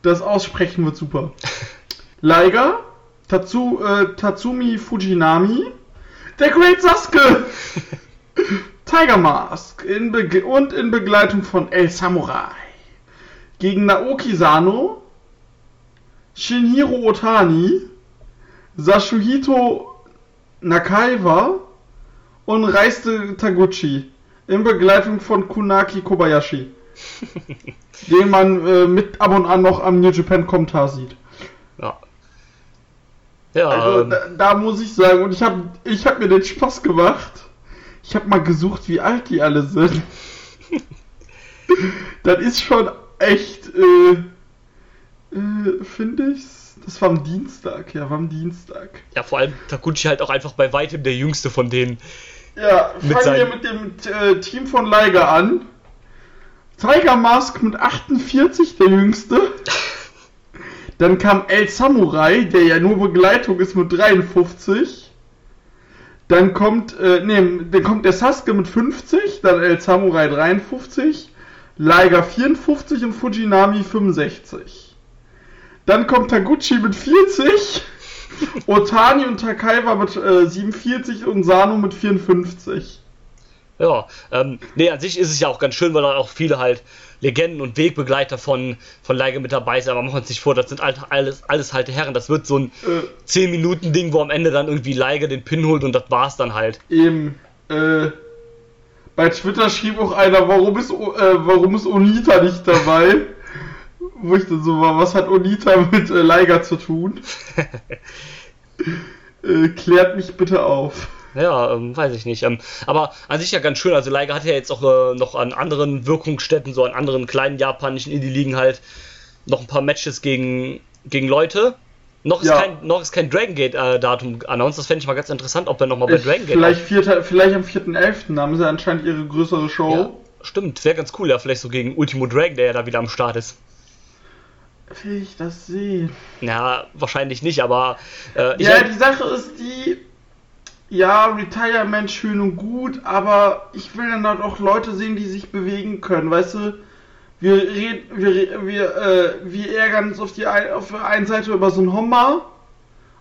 Das Aussprechen wird super. Liger, Tatsu, äh, Tatsumi Fujinami, der Great Sasuke, Tiger Mask in und in Begleitung von El Samurai. Gegen Naoki Sano, Shinhiro Otani, Sashuhito Nakaiwa. Und Reiste Taguchi in Begleitung von Kunaki Kobayashi, den man äh, mit ab und an noch am New Japan Kommentar sieht. Ja. Ja, Also ähm, da, da muss ich sagen, und ich habe ich hab mir den Spaß gemacht. Ich habe mal gesucht, wie alt die alle sind. das ist schon echt, äh, äh, finde ich's. Das war am Dienstag, ja, war am Dienstag. Ja, vor allem Takuchi halt auch einfach bei weitem der jüngste von denen. Ja, fangen wir seinen- mit dem äh, Team von Liger an. Tiger Mask mit 48, der jüngste. Dann kam El Samurai, der ja nur Begleitung ist mit 53. Dann kommt, äh, nee, dann kommt der Sasuke mit 50, dann El Samurai 53, Liger 54 und Fujinami 65. Dann kommt Taguchi mit 40, Otani und Takaiwa mit äh, 47 und Sano mit 54. Ja, ähm, nee, an sich ist es ja auch ganz schön, weil da auch viele halt Legenden und Wegbegleiter von, von Leige mit dabei sind. Aber machen wir uns nicht vor, das sind alles, alles alte Herren. Das wird so ein Äh, 10-Minuten-Ding, wo am Ende dann irgendwie Leige den Pin holt und das war's dann halt. Eben, äh, bei Twitter schrieb auch einer, warum ist, äh, warum ist Onita nicht dabei? Wo ich dann so war, was hat Onita mit äh, Liger zu tun? äh, klärt mich bitte auf. Ja, ähm, weiß ich nicht. Ähm, aber an sich ja ganz schön. Also Leica hat ja jetzt auch äh, noch an anderen Wirkungsstätten, so an anderen kleinen japanischen Indie-Ligen halt noch ein paar Matches gegen, gegen Leute. Noch ist Ja. kein, noch ist kein Dragon Gate-Datum announced. Das fände ich mal ganz interessant, ob er nochmal bei Dragon Gate. vielleicht, vierter, vielleicht am 4.11. Da haben sie anscheinend ihre größere Show. Ja, stimmt, wäre ganz cool, ja, vielleicht so gegen Ultimo Dragon, der ja da wieder am Start ist. Will ich das sehen? Ja, wahrscheinlich nicht, aber äh, Ja, die Sache ist die, ja, Retirement schön und gut, aber ich will dann halt auch Leute sehen, die sich bewegen können, weißt du? Wir reden, wir, wir, äh, wir ärgern uns auf, die ein, auf der einen Seite über so einen Homma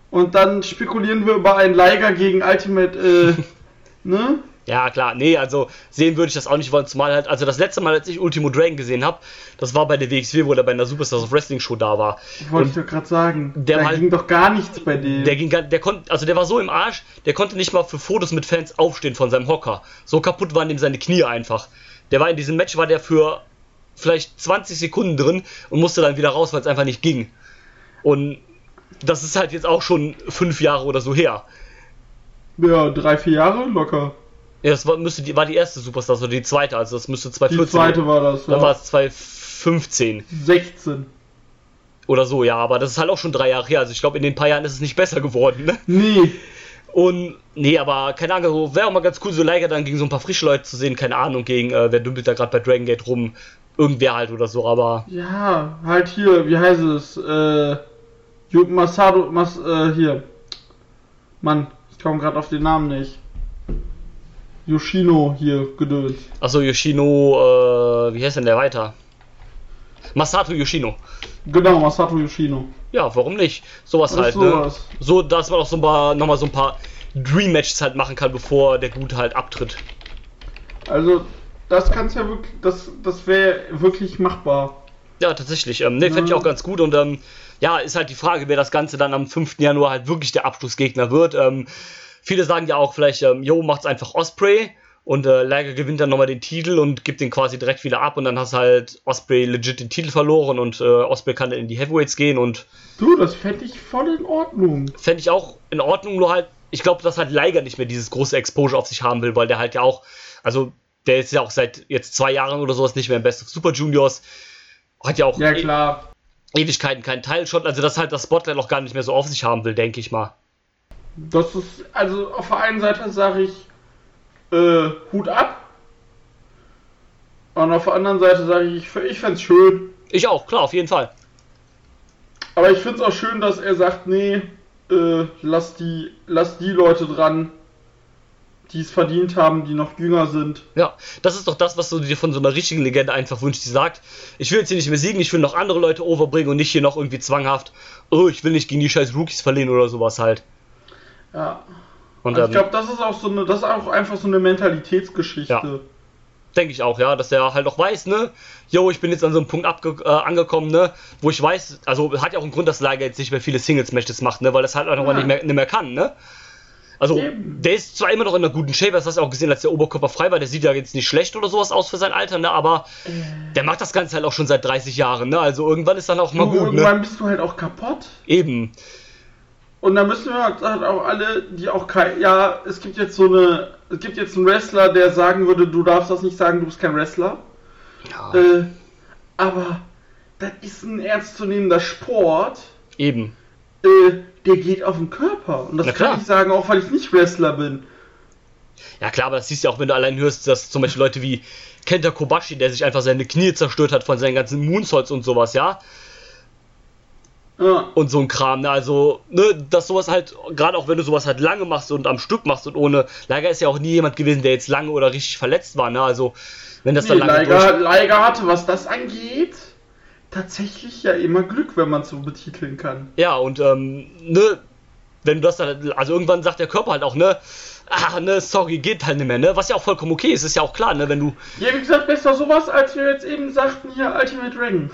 und dann spekulieren wir über einen Liger gegen Ultimate, äh, ne? Ja, klar, nee, also sehen würde ich das auch nicht wollen, zumal halt, also das letzte Mal, als ich Ultimo Dragon gesehen habe, das war bei der WXW, wo er bei einer Superstars of Wrestling Show da war. Wollte ich doch gerade sagen. der da war- ging doch gar nichts bei dem. Der ging, der konnte, also der war so im Arsch, der konnte nicht mal für Fotos mit Fans aufstehen von seinem Hocker. So kaputt waren ihm seine Knie einfach. Der war in diesem Match, war der für vielleicht 20 Sekunden drin und musste dann wieder raus, weil es einfach nicht ging. Und das ist halt jetzt auch schon fünf Jahre oder so her. ja, drei, vier Jahre locker. Ja, das war, müsste die, war die erste Superstars oder die zweite, also das müsste Die 2014. zweite war das, Dann war ja. es 2015 16. oder so, ja, aber das ist halt auch schon drei Jahre her. Also ich glaube, in den paar Jahren ist es nicht besser geworden, ne? Nee, Und, nee, aber keine Ahnung, so, wäre auch mal ganz cool, so Liger dann gegen so ein paar frische Leute zu sehen, keine Ahnung, gegen, äh, wer dümpelt da gerade bei Dragon Gate rum, irgendwer halt oder so, aber Ja, halt hier, wie heißt es? Äh, Masado, Mas, äh, hier. Mann, ich komme gerade auf den Namen nicht. Yoshino hier, gedöns. achso, Yoshino, äh, wie heißt denn der weiter? Masato Yoshino. Genau, Masato Yoshino. Ja, warum nicht? Sowas Das halt, ne? sowas. So, dass man auch so ein paar, nochmal so ein paar Dream-Matches halt machen kann, bevor der Gute halt abtritt. Also, das kann's ja wirklich, das, das wäre wirklich machbar. Ja, tatsächlich. Ähm, ne, fände ich Ja. auch ganz gut und ähm, ja, ist halt die Frage, wer das Ganze dann am 5. Januar halt wirklich der Abschlussgegner wird. Ähm, viele sagen ja auch vielleicht, ähm, jo, macht's einfach Osprey und äh, Liger gewinnt dann nochmal den Titel und gibt den quasi direkt wieder ab und dann hast halt Osprey legit den Titel verloren und äh, Osprey kann dann in die Heavyweights gehen und Du, das fände ich voll in Ordnung. fände ich auch in Ordnung, nur halt, ich glaube, dass halt Liger nicht mehr dieses große Exposure auf sich haben will, weil der halt ja auch, also der ist ja auch seit jetzt zwei Jahren oder sowas nicht mehr im Best of Super Juniors. Hat ja auch Ja, klar. Ewigkeiten keinen Teilshot, also dass halt das Spotlight auch gar nicht mehr so auf sich haben will, denke ich mal. Das ist, also auf der einen Seite sage ich, äh, Hut ab. Und auf der anderen Seite sage ich, ich, ich fände schön. Ich auch, klar, auf jeden Fall. Aber ich finde es auch schön, dass er sagt, nee, äh, lass die, lass die Leute dran, die es verdient haben, die noch jünger sind. Ja, das ist doch das, was du dir von so einer richtigen Legende einfach wünschst, die sagt, ich will jetzt hier nicht mehr siegen, ich will noch andere Leute overbringen und nicht hier noch irgendwie zwanghaft, oh, ich will nicht gegen die scheiß Rookies verlieren oder sowas halt. Ja. Und Also ich glaube, das ist auch so eine, das ist auch einfach so eine Mentalitätsgeschichte. Ja. denke ich auch, ja, dass der halt auch weiß, ne, yo, ich bin jetzt an so einem Punkt abge äh, angekommen, ne, wo ich weiß, also hat ja auch einen Grund, dass Liger jetzt nicht mehr viele Singles-Matches macht, ne, weil das halt auch Ja. nicht, mehr, nicht mehr kann, ne. Also, Eben. der ist zwar immer noch in einer guten Shape, das hast du auch gesehen, als der Oberkörper frei war, der sieht ja jetzt nicht schlecht oder sowas aus für sein Alter, ne, aber der macht das Ganze halt auch schon seit 30 Jahren, ne, also irgendwann ist dann auch mal Du, gut, irgendwann ne. bist du halt auch kaputt. Eben, Und da müssen wir halt auch alle, die auch kein, ja, es gibt jetzt so eine, es gibt jetzt einen Wrestler, der sagen würde, du darfst das nicht sagen, du bist kein Wrestler. Ja, Äh, aber das ist ein ernstzunehmender Sport. eben. Äh, der geht auf den Körper. Und das kann ich sagen, auch weil ich nicht Wrestler bin. Ja klar, aber das siehst du ja auch, wenn du allein hörst, dass zum Beispiel Leute wie Kenta Kobashi, der sich einfach seine Knie zerstört hat von seinen ganzen Moonsaults und sowas, ja, Ja. und so ein Kram, ne, also, ne, dass sowas halt, gerade auch wenn du sowas halt lange machst und am Stück machst und ohne, Lager ist ja auch nie jemand gewesen, der jetzt lange oder richtig verletzt war, ne, also, wenn das Nee, dann lange Leiger, durch... Leiger hatte, was das angeht, tatsächlich ja immer Glück, wenn man es so betiteln kann. Ja, und, ähm, ne, wenn du das dann, also irgendwann sagt der Körper halt auch, ne, ah, ne, sorry, geht halt nicht mehr, ne, was ja auch vollkommen okay ist, ist ja auch klar, ne, wenn du, Ja, wie gesagt, besser sowas, als wir jetzt eben sagten, hier Ultimate Dragon.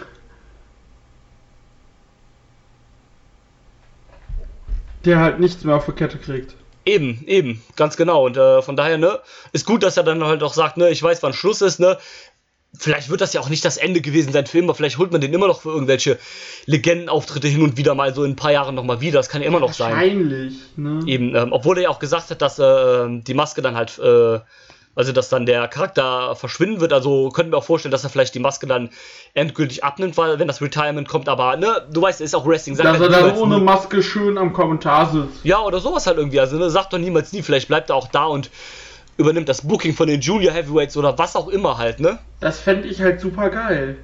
Der halt nichts mehr auf der Kette kriegt. Eben, eben, ganz genau. Und äh, von daher, ne, ist gut, dass er dann halt auch sagt, ne, ich weiß, wann Schluss ist, ne. Vielleicht wird das ja auch nicht das Ende gewesen sein für immer. Vielleicht holt man den immer noch für irgendwelche Legendenauftritte hin und wieder mal so in ein paar Jahren nochmal wieder. Das kann ja immer noch sein. Wahrscheinlich, ne? Eben, ähm, obwohl er ja auch gesagt hat, dass äh, die Maske dann halt, äh, also dass dann der Charakter verschwinden wird. Also könnten wir auch vorstellen, dass er vielleicht die Maske dann endgültig abnimmt, weil wenn das Retirement kommt, aber ne, du weißt, es ist auch Wrestling. Dass er dann ohne nie. Maske schön am Kommentar sitzt. Ja, oder sowas halt irgendwie. Also ne, sagt doch niemals nie, vielleicht bleibt er auch da und übernimmt das Booking von den Junior Heavyweights oder was auch immer halt, ne? Das fände ich halt super geil.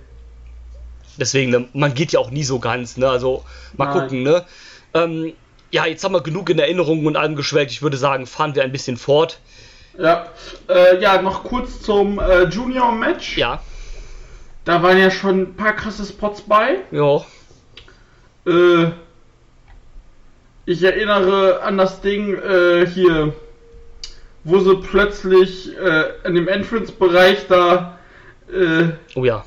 Deswegen, ne, man geht ja auch nie so ganz, ne? Also mal Nein. gucken, ne? Ähm, ja, jetzt haben wir genug in Erinnerungen und allem geschwelgt. Ich würde sagen, fahren wir ein bisschen fort. Ja, äh, ja, noch kurz zum äh, Junior-Match. Ja, Da waren ja schon ein paar krasse Spots bei. ja. Äh, ich erinnere an das Ding äh, hier, wo sie plötzlich äh, in dem Entrance-Bereich da äh, Oh ja.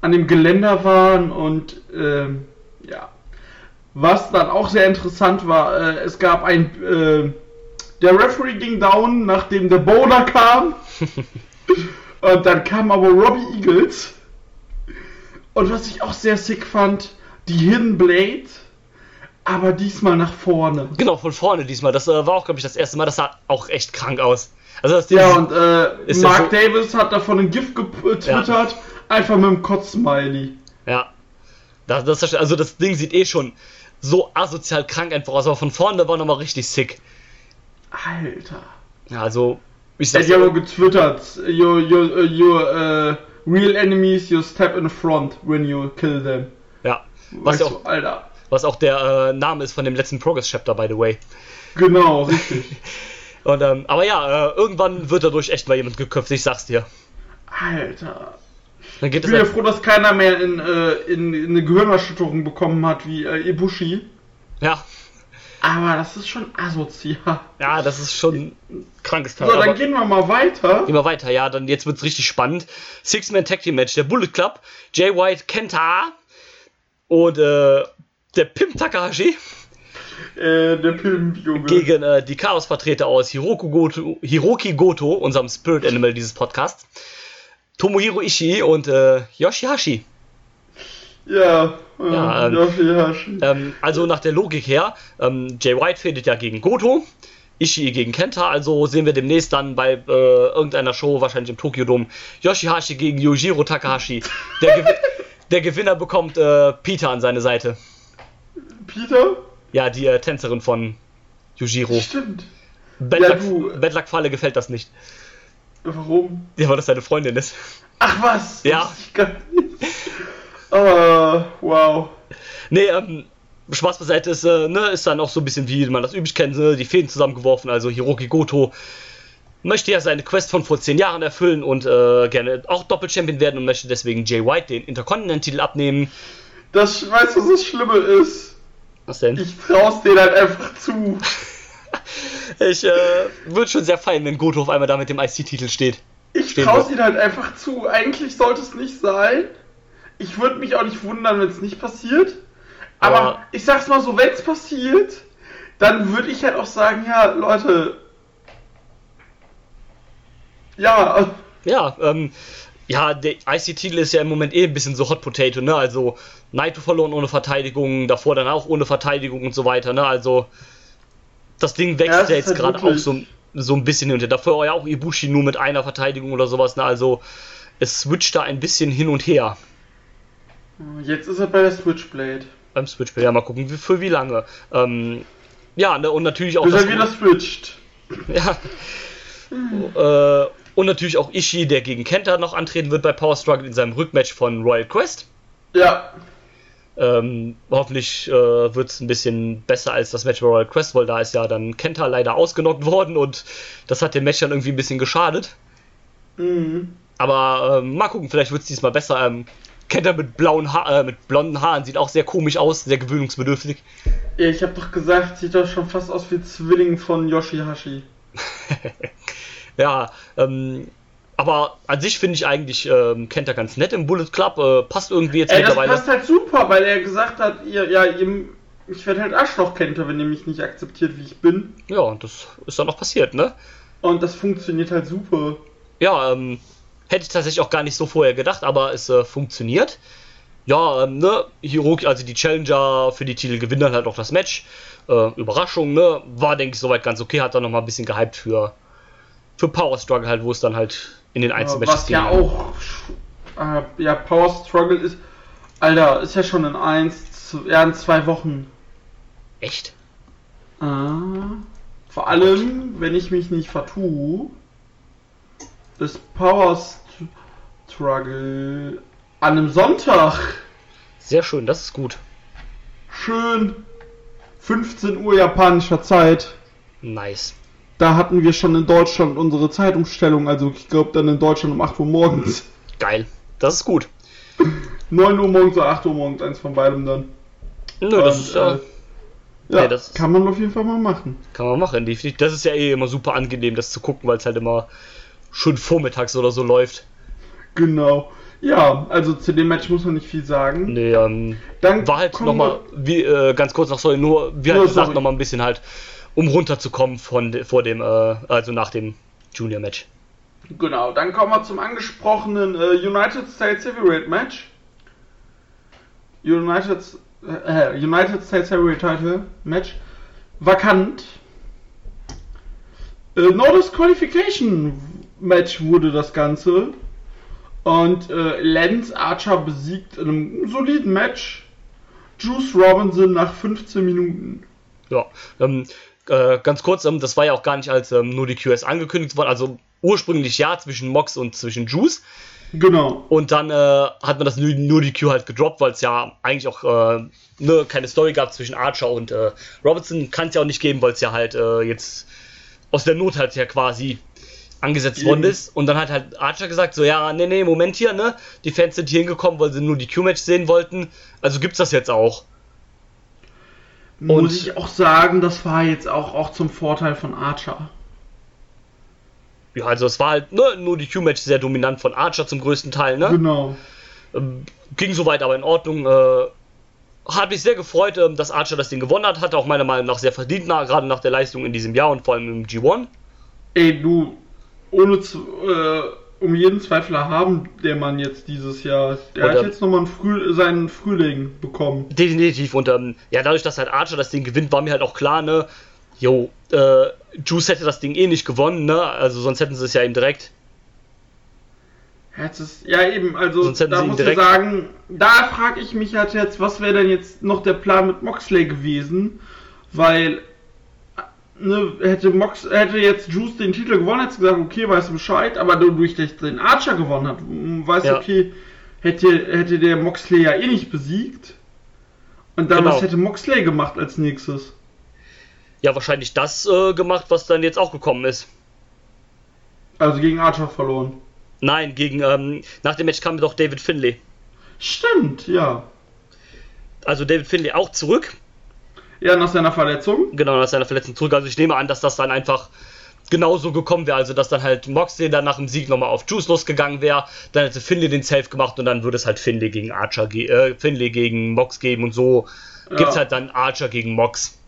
an dem Geländer waren und ähm, ja. Was dann auch sehr interessant war, es gab ein der Referee ging down, nachdem der Boulder kam. und dann kam aber Robbie Eagles. Und was ich auch sehr sick fand, die Hidden Blade, aber diesmal nach vorne. Genau, von vorne diesmal. Das äh, war auch, glaube ich, das erste Mal. Das sah auch echt krank aus. Also das Ja, und äh, ja Mark so- Davis hat davon ein GIF getwittert, einfach mit dem Kotz-Smiley. Ja. Das, das, also das Ding sieht eh schon so asozial krank einfach aus, aber von vorne war nochmal richtig sick. Alter. Ja, also, ich sag's ja auch getwittert, your, your, your uh, real enemies, you step in front when you kill them. ja. Was, Weißt auch, du, Alter. was auch der äh, Name ist von dem letzten Progress Chapter, by the way. Genau, richtig. Und, ähm, aber ja, äh, irgendwann wird dadurch echt mal jemand geköpft, ich sag's dir. Alter. Dann geht Ich bin ja halt, froh, dass keiner mehr in, äh, in, in eine Gehirnerschütterung bekommen hat wie äh, Ibushi. ja, Aber das ist schon asozial. ja, das ist schon ein krankes Teil. So, dann aber gehen wir mal weiter. gehen wir weiter, ja, dann jetzt wird's richtig spannend. Six-Man Tag Team Match, der Bullet Club, Jay White, Kenta und äh, der Pimp Takahashi Äh, der Pimp, Junge. gegen äh, die Chaos-Vertreter aus Hiroku Goto, Hiroki Goto, unserem Spirit Animal dieses Podcasts, Tomohiro Ishii und äh, Yoshihashi. Ja, äh, Ja, ähm, Yoshihashi. Ähm, also nach der Logik her, ähm, Jay White fädet ja gegen Goto, Ishii gegen Kenta, also sehen wir demnächst dann bei äh, irgendeiner Show, wahrscheinlich im Tokyo Dome, Yoshihashi gegen Yujiro Takahashi. Der, Gew der Gewinner bekommt äh, Peter an seine Seite. Peter? Ja, die äh, Tänzerin von Yujiro. Stimmt. Bedlack- du- Bedlackfalle gefällt das nicht. Warum? Ja, weil das seine Freundin ist. Ach was? Ja. Das ist Ah, wow. Nee, ähm, Spaß beiseite ist, äh, ne, ist dann auch so ein bisschen wie man das üblich kennt, ne, die Fäden zusammengeworfen. Also Hiroki Goto möchte ja seine Quest von vor zehn Jahren erfüllen und äh, gerne auch Doppelchampion werden und möchte deswegen Jay White den Intercontinental-Titel abnehmen. Das, weißt du, was das Schlimme ist? Was denn? Ich trau's denen halt einfach zu. Ich äh, würde schon sehr feiern, wenn Goto auf einmal da mit dem IC-Titel steht. Ich trau's ihnen halt einfach zu. Eigentlich sollte es nicht sein. Ich würde mich auch nicht wundern, wenn es nicht passiert. Aber, Aber- ich sag's mal so, wenn es passiert, dann würde ich halt auch sagen, ja, Leute. Ja, Ja, ähm, ja, der IC-Titel ist ja im Moment eh ein bisschen so Hot Potato, ne? Also Naito verloren ohne Verteidigung, davor dann auch ohne Verteidigung und so weiter, ne? Also das Ding Ja, wächst ja, ist jetzt halt gerade auch so, so ein bisschen hinter. Davor war ja auch Ibushi nur mit einer Verteidigung oder sowas, ne? Also es switcht da ein bisschen hin und her. Jetzt ist er bei der Switchblade. Beim Switchblade, ja, mal gucken, wie, für wie lange. Ähm, ja, ne, und natürlich auch. Bis das- er wieder switcht. Ja. Äh, und natürlich auch Ishii, der gegen Kenta noch antreten wird bei Power Struggle in seinem Rückmatch von Royal Quest. Ja. Ähm, hoffentlich äh, wird es ein bisschen besser als das Match bei Royal Quest, weil da ist ja dann Kenta leider ausgenockt worden und das hat dem Match dann irgendwie ein bisschen geschadet. Mhm. Aber ähm, mal gucken, vielleicht wird es diesmal besser. Ähm, Kenta mit blauen ha äh, mit blonden Haaren sieht auch sehr komisch aus, sehr gewöhnungsbedürftig. Ja, ich hab doch gesagt, sieht doch schon fast aus wie Zwilling von Yoshihashi. Ja, ähm, aber an sich finde ich eigentlich ähm, Kenta ganz nett im Bullet Club. Äh, passt irgendwie jetzt Ey, das mittlerweile. passt halt super, weil er gesagt hat, ihr, ja, ihr, ich werde halt Arschloch-Kenter, wenn ihr mich nicht akzeptiert, wie ich bin. Ja, und das ist dann auch passiert, ne? Und das funktioniert halt super. Ja, ähm, hätte ich tatsächlich auch gar nicht so vorher gedacht, aber es äh, funktioniert. Ja, ähm, ne, Hiroki, also die Challenger für die Titel gewinnen dann halt auch das Match. Äh, Überraschung, ne? War, denke ich, soweit ganz okay, hat dann nochmal ein bisschen gehypt für, für Power Struggle halt, wo es dann halt in den Einzelmatches Was ja ging. auch, äh, ja, Power Struggle ist, Alter, ist ja schon in eins, ja, in zwei Wochen. Echt? Ah, vor allem, wenn ich mich nicht vertue, ist Power St- Struggle an einem Sonntag. Sehr schön, das ist gut. Schön 15 Uhr japanischer Zeit. Nice. Da hatten wir schon in Deutschland unsere Zeitumstellung, also ich glaube dann in Deutschland um 8 Uhr morgens. Geil. Das ist gut. 9 Uhr morgens oder 8 Uhr morgens, eins von beidem dann. Nö, das ist, äh, Ja, Nee, das- kann man auf jeden Fall mal machen. kann man machen. definitiv. Das ist ja eh immer super angenehm, das zu gucken, weil es halt immer schon vormittags oder so läuft. Genau. Ja, also zu dem Match muss man nicht viel sagen. Nee, ähm, Dann war halt nochmal, wie, äh, ganz kurz noch, sorry, nur, wie halt gesagt, nochmal ein bisschen halt, um runterzukommen von, vor dem, äh, also nach dem Junior-Match. Genau, dann kommen wir zum angesprochenen äh, United States Heavyweight Match. United, äh, United States Heavyweight Title Match. Vakant. Äh, no Disqualification Match wurde das Ganze. Und äh, Lance Archer besiegt in einem soliden Match Juice Robinson nach 15 Minuten. Ja, ähm, äh, ganz kurz, ähm, das war ja auch gar nicht als ähm, nur die QS angekündigt worden, also ursprünglich ja zwischen Mox und zwischen Juice. Genau. Und dann äh, hat man das nur, die Q halt gedroppt, weil es ja eigentlich auch äh, ne, keine Story gab zwischen Archer und äh, Robertson. Kann es ja auch nicht geben, weil es ja halt äh, jetzt aus der Not halt ja quasi angesetzt Eben. worden ist. Und dann hat halt Archer gesagt, so ja, nee, nee, Moment hier, ne? Die Fans sind hier hingekommen, weil sie nur die Q-Match sehen wollten. Also gibt's das jetzt auch. Und- Muss ich auch sagen, das war jetzt auch, auch zum Vorteil von Archer. Ja, also es war halt ne, nur die Q-Match sehr dominant von Archer zum größten Teil, ne? Genau. Ähm, ging soweit aber in Ordnung. Äh, hat mich sehr gefreut, ähm, dass Archer das Ding gewonnen hat. Hat auch meiner Meinung nach sehr verdient, gerade nach der Leistung in diesem Jahr und vor allem im G1. Ey, du, ohne zu, äh, um jeden Zweifler haben der Mann jetzt dieses Jahr. Der Und, hat jetzt nochmal einen Früh, seinen Frühling bekommen. Definitiv. Und ähm, ja, dadurch, dass halt Archer das Ding gewinnt, war mir halt auch klar, ne, jo, äh, Juice hätte das Ding eh nicht gewonnen, ne? Also sonst hätten sie es ja ihm direkt. Jetzt ist, ja eben, also da muss ich sagen, da frage ich mich halt jetzt, was wäre denn jetzt noch der Plan mit Moxley gewesen? Weil ne, hätte Mox, hätte jetzt Juice den Titel gewonnen, hätte gesagt, okay, weißt du Bescheid, aber dadurch, dass den Archer gewonnen hat, m, weißt du, Ja. okay, hätte, hätte der Moxley ja eh nicht besiegt. Und dann, Genau. was hätte Moxley gemacht als nächstes? Ja, wahrscheinlich das äh, gemacht, was dann jetzt auch gekommen ist. Also gegen Archer verloren. Nein, gegen, ähm, nach dem Match kam doch David Finlay. Stimmt, ja. Also David Finlay auch zurück. Ja, nach seiner Verletzung. Genau, nach seiner Verletzung zurück. Also ich nehme an, dass das dann einfach genauso gekommen wäre. Also dass dann halt Moxley dann nach dem Sieg nochmal auf Juice losgegangen wäre. Dann hätte Finlay den Safe gemacht und dann würde es halt Finlay gegen Archer, ge äh, Finlay gegen Mox geben und so Ja. gibt's halt dann Archer gegen Mox.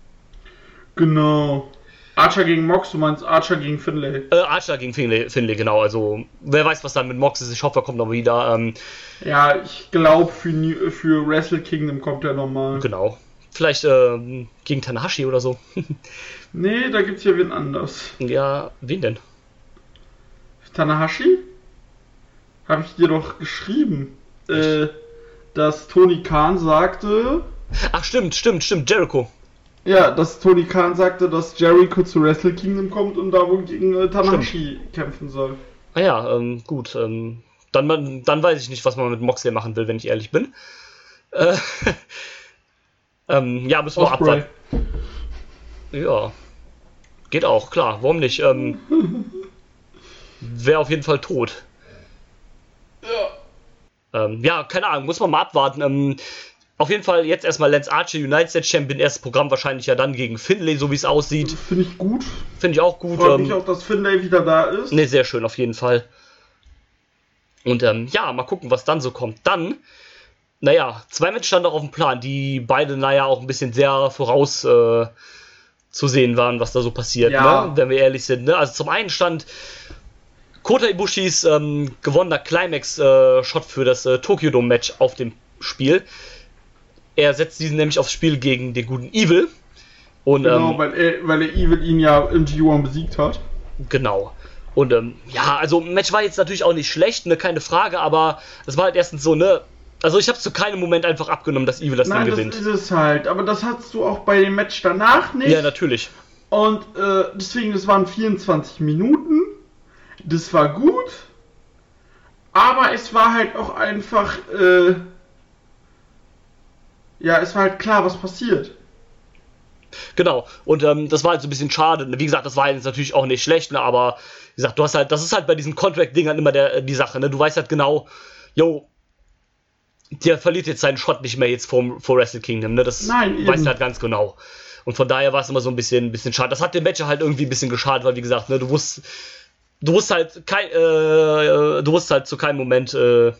Genau. Archer gegen Mox, du meinst Archer gegen Finlay. Äh, Archer gegen Finlay, Finlay, genau. Also wer weiß, was dann mit Mox ist. Ich hoffe, er kommt noch wieder. Ähm, Ja, ich glaube, für, für Wrestle Kingdom kommt er nochmal. genau. Vielleicht ähm, gegen Tanahashi oder so. Nee, da gibt's ja wen anders. ja, wen denn? Tanahashi? habe ich dir doch geschrieben, äh, dass Tony Khan sagte, Ach, stimmt, stimmt, stimmt, Jericho. ja, dass Tony Khan sagte, dass Jericho zu Wrestle Kingdom kommt und da wohl gegen äh, Tanahashi kämpfen soll. Ah ja, ähm, gut. Ähm, dann, dann weiß ich nicht, was man mit Moxley machen will, wenn ich ehrlich bin. Äh, ähm, ja, müssen wir abwarten. Ja. Geht auch, klar. Warum nicht? Ähm, Wäre auf jeden Fall tot. Ja. Ähm, ja, keine Ahnung, muss man mal abwarten. Ähm, auf jeden Fall jetzt erstmal Lance Archer, United States Champion, erstes Programm wahrscheinlich ja dann gegen Finlay, so wie es aussieht. Finde ich gut. Finde ich auch gut. Freut Ähm, mich auch, dass Finlay wieder da ist. Ne, sehr schön, auf jeden Fall. Und ähm, ja, mal gucken, was dann so kommt. Dann, naja, zwei Matches standen noch auf dem Plan, die beide, naja, auch ein bisschen sehr voraus äh, zu sehen waren, was da so passiert, Ja. ne? wenn wir ehrlich sind. Ne? Also zum einen stand Kota Ibushis ähm, gewonnener Climax-Shot für das äh, Tokyo Dome-Match auf dem Spiel. Er setzt diesen nämlich aufs Spiel gegen den guten Evil. Und, Genau, ähm, weil, er, weil er Evil ihn ja im G1 besiegt hat. Genau. Und ähm, ja, also Match war jetzt natürlich auch nicht schlecht, ne, keine Frage, aber das war halt erstens so, ne. Also ich habe zu keinem Moment einfach abgenommen, dass Evil das Nein, Ding das gewinnt. ist es halt. Aber das hattest du auch bei dem Match danach nicht. Ja, natürlich. Und äh, deswegen, das waren 24 Minuten. Das war gut. Aber es war halt auch einfach, äh, ja, es war halt klar, was passiert. Genau. Und ähm, das war halt so ein bisschen schade. Wie gesagt, das war jetzt natürlich auch nicht schlecht, ne? aber wie gesagt, du hast halt, das ist halt bei diesen Contract-Dingern immer der, die Sache, ne? Du weißt halt genau, yo, der verliert jetzt seinen Shot nicht mehr jetzt vor, vor Wrestle Kingdom, ne? Das Nein, weißt du halt ganz genau. Und von daher war es immer so ein bisschen, ein bisschen schade. Das hat dem Match halt irgendwie ein bisschen geschadet, weil wie gesagt, ne, du wusst, du wusst halt kein, äh, du wusst halt zu keinem Moment, äh,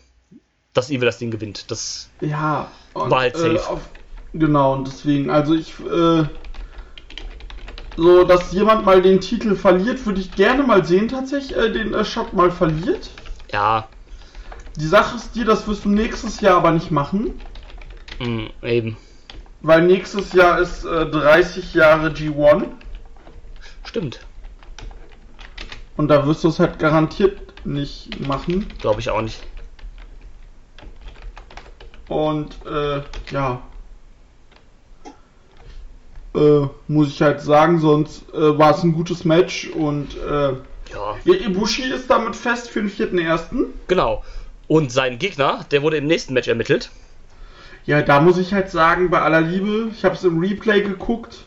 dass Evil das Ding gewinnt. Das Ja. Und, War halt Äh, safe. auf, genau, und deswegen, also ich, äh, so, dass jemand mal den Titel verliert, würde ich gerne mal sehen, tatsächlich, äh, den äh, Shot mal verliert. ja, Die Sache ist die, das wirst du nächstes Jahr aber nicht machen. mh, eben. Weil nächstes Jahr ist äh, 30 Jahre G1 Stimmt. und da wirst du es halt garantiert nicht machen. Glaube ich auch nicht. Und äh, ja. Äh, muss ich halt sagen, sonst äh, war es ein gutes Match und äh, Ja, ja, Ibushi ist damit fest für den 4.1. genau. Und sein Gegner, der wurde im nächsten Match ermittelt. Ja, da muss ich halt sagen, bei aller Liebe, ich habe es im Replay geguckt.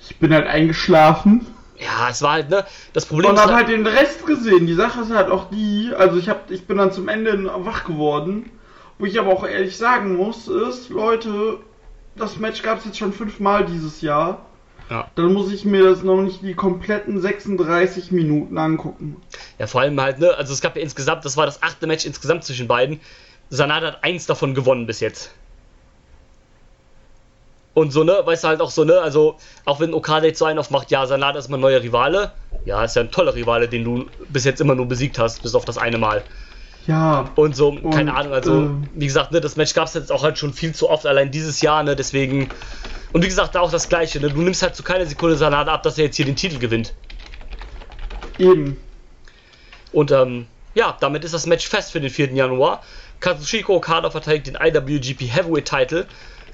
Ich bin halt eingeschlafen. Ja, es war halt, ne, das Problem Und ist hab halt den Rest gesehen. Die Sache ist halt auch die, also ich hab, ich bin dann zum Ende wach geworden. Wo ich aber auch ehrlich sagen muss, ist, Leute, das Match gab es jetzt schon fünfmal dieses Jahr. Ja. Dann muss ich mir das noch nicht die kompletten 36 Minuten angucken. Ja, vor allem halt, ne, also es gab ja insgesamt, das war das achte Match insgesamt zwischen beiden. Sanada hat eins davon gewonnen bis jetzt. Und so, ne, weißt du halt auch so, ne, also, auch wenn Okada jetzt so einen aufmacht, ja, Sanada ist mein neuer Rivale. Ja, ist ja ein toller Rivale, den du bis jetzt immer nur besiegt hast, bis auf das eine Mal. Ja, Und so, keine Und, Ahnung, also, ähm, wie gesagt, ne, das Match gab es jetzt auch halt schon viel zu oft, allein dieses Jahr, ne, deswegen. Und wie gesagt, da auch das Gleiche, ne, du nimmst halt zu keiner Sekunde Sanada ab, dass er jetzt hier den Titel gewinnt. eben. Und ähm, ja, damit ist das Match fest für den 4. Januar. Kazushiko Okada verteidigt den IWGP Heavyweight Title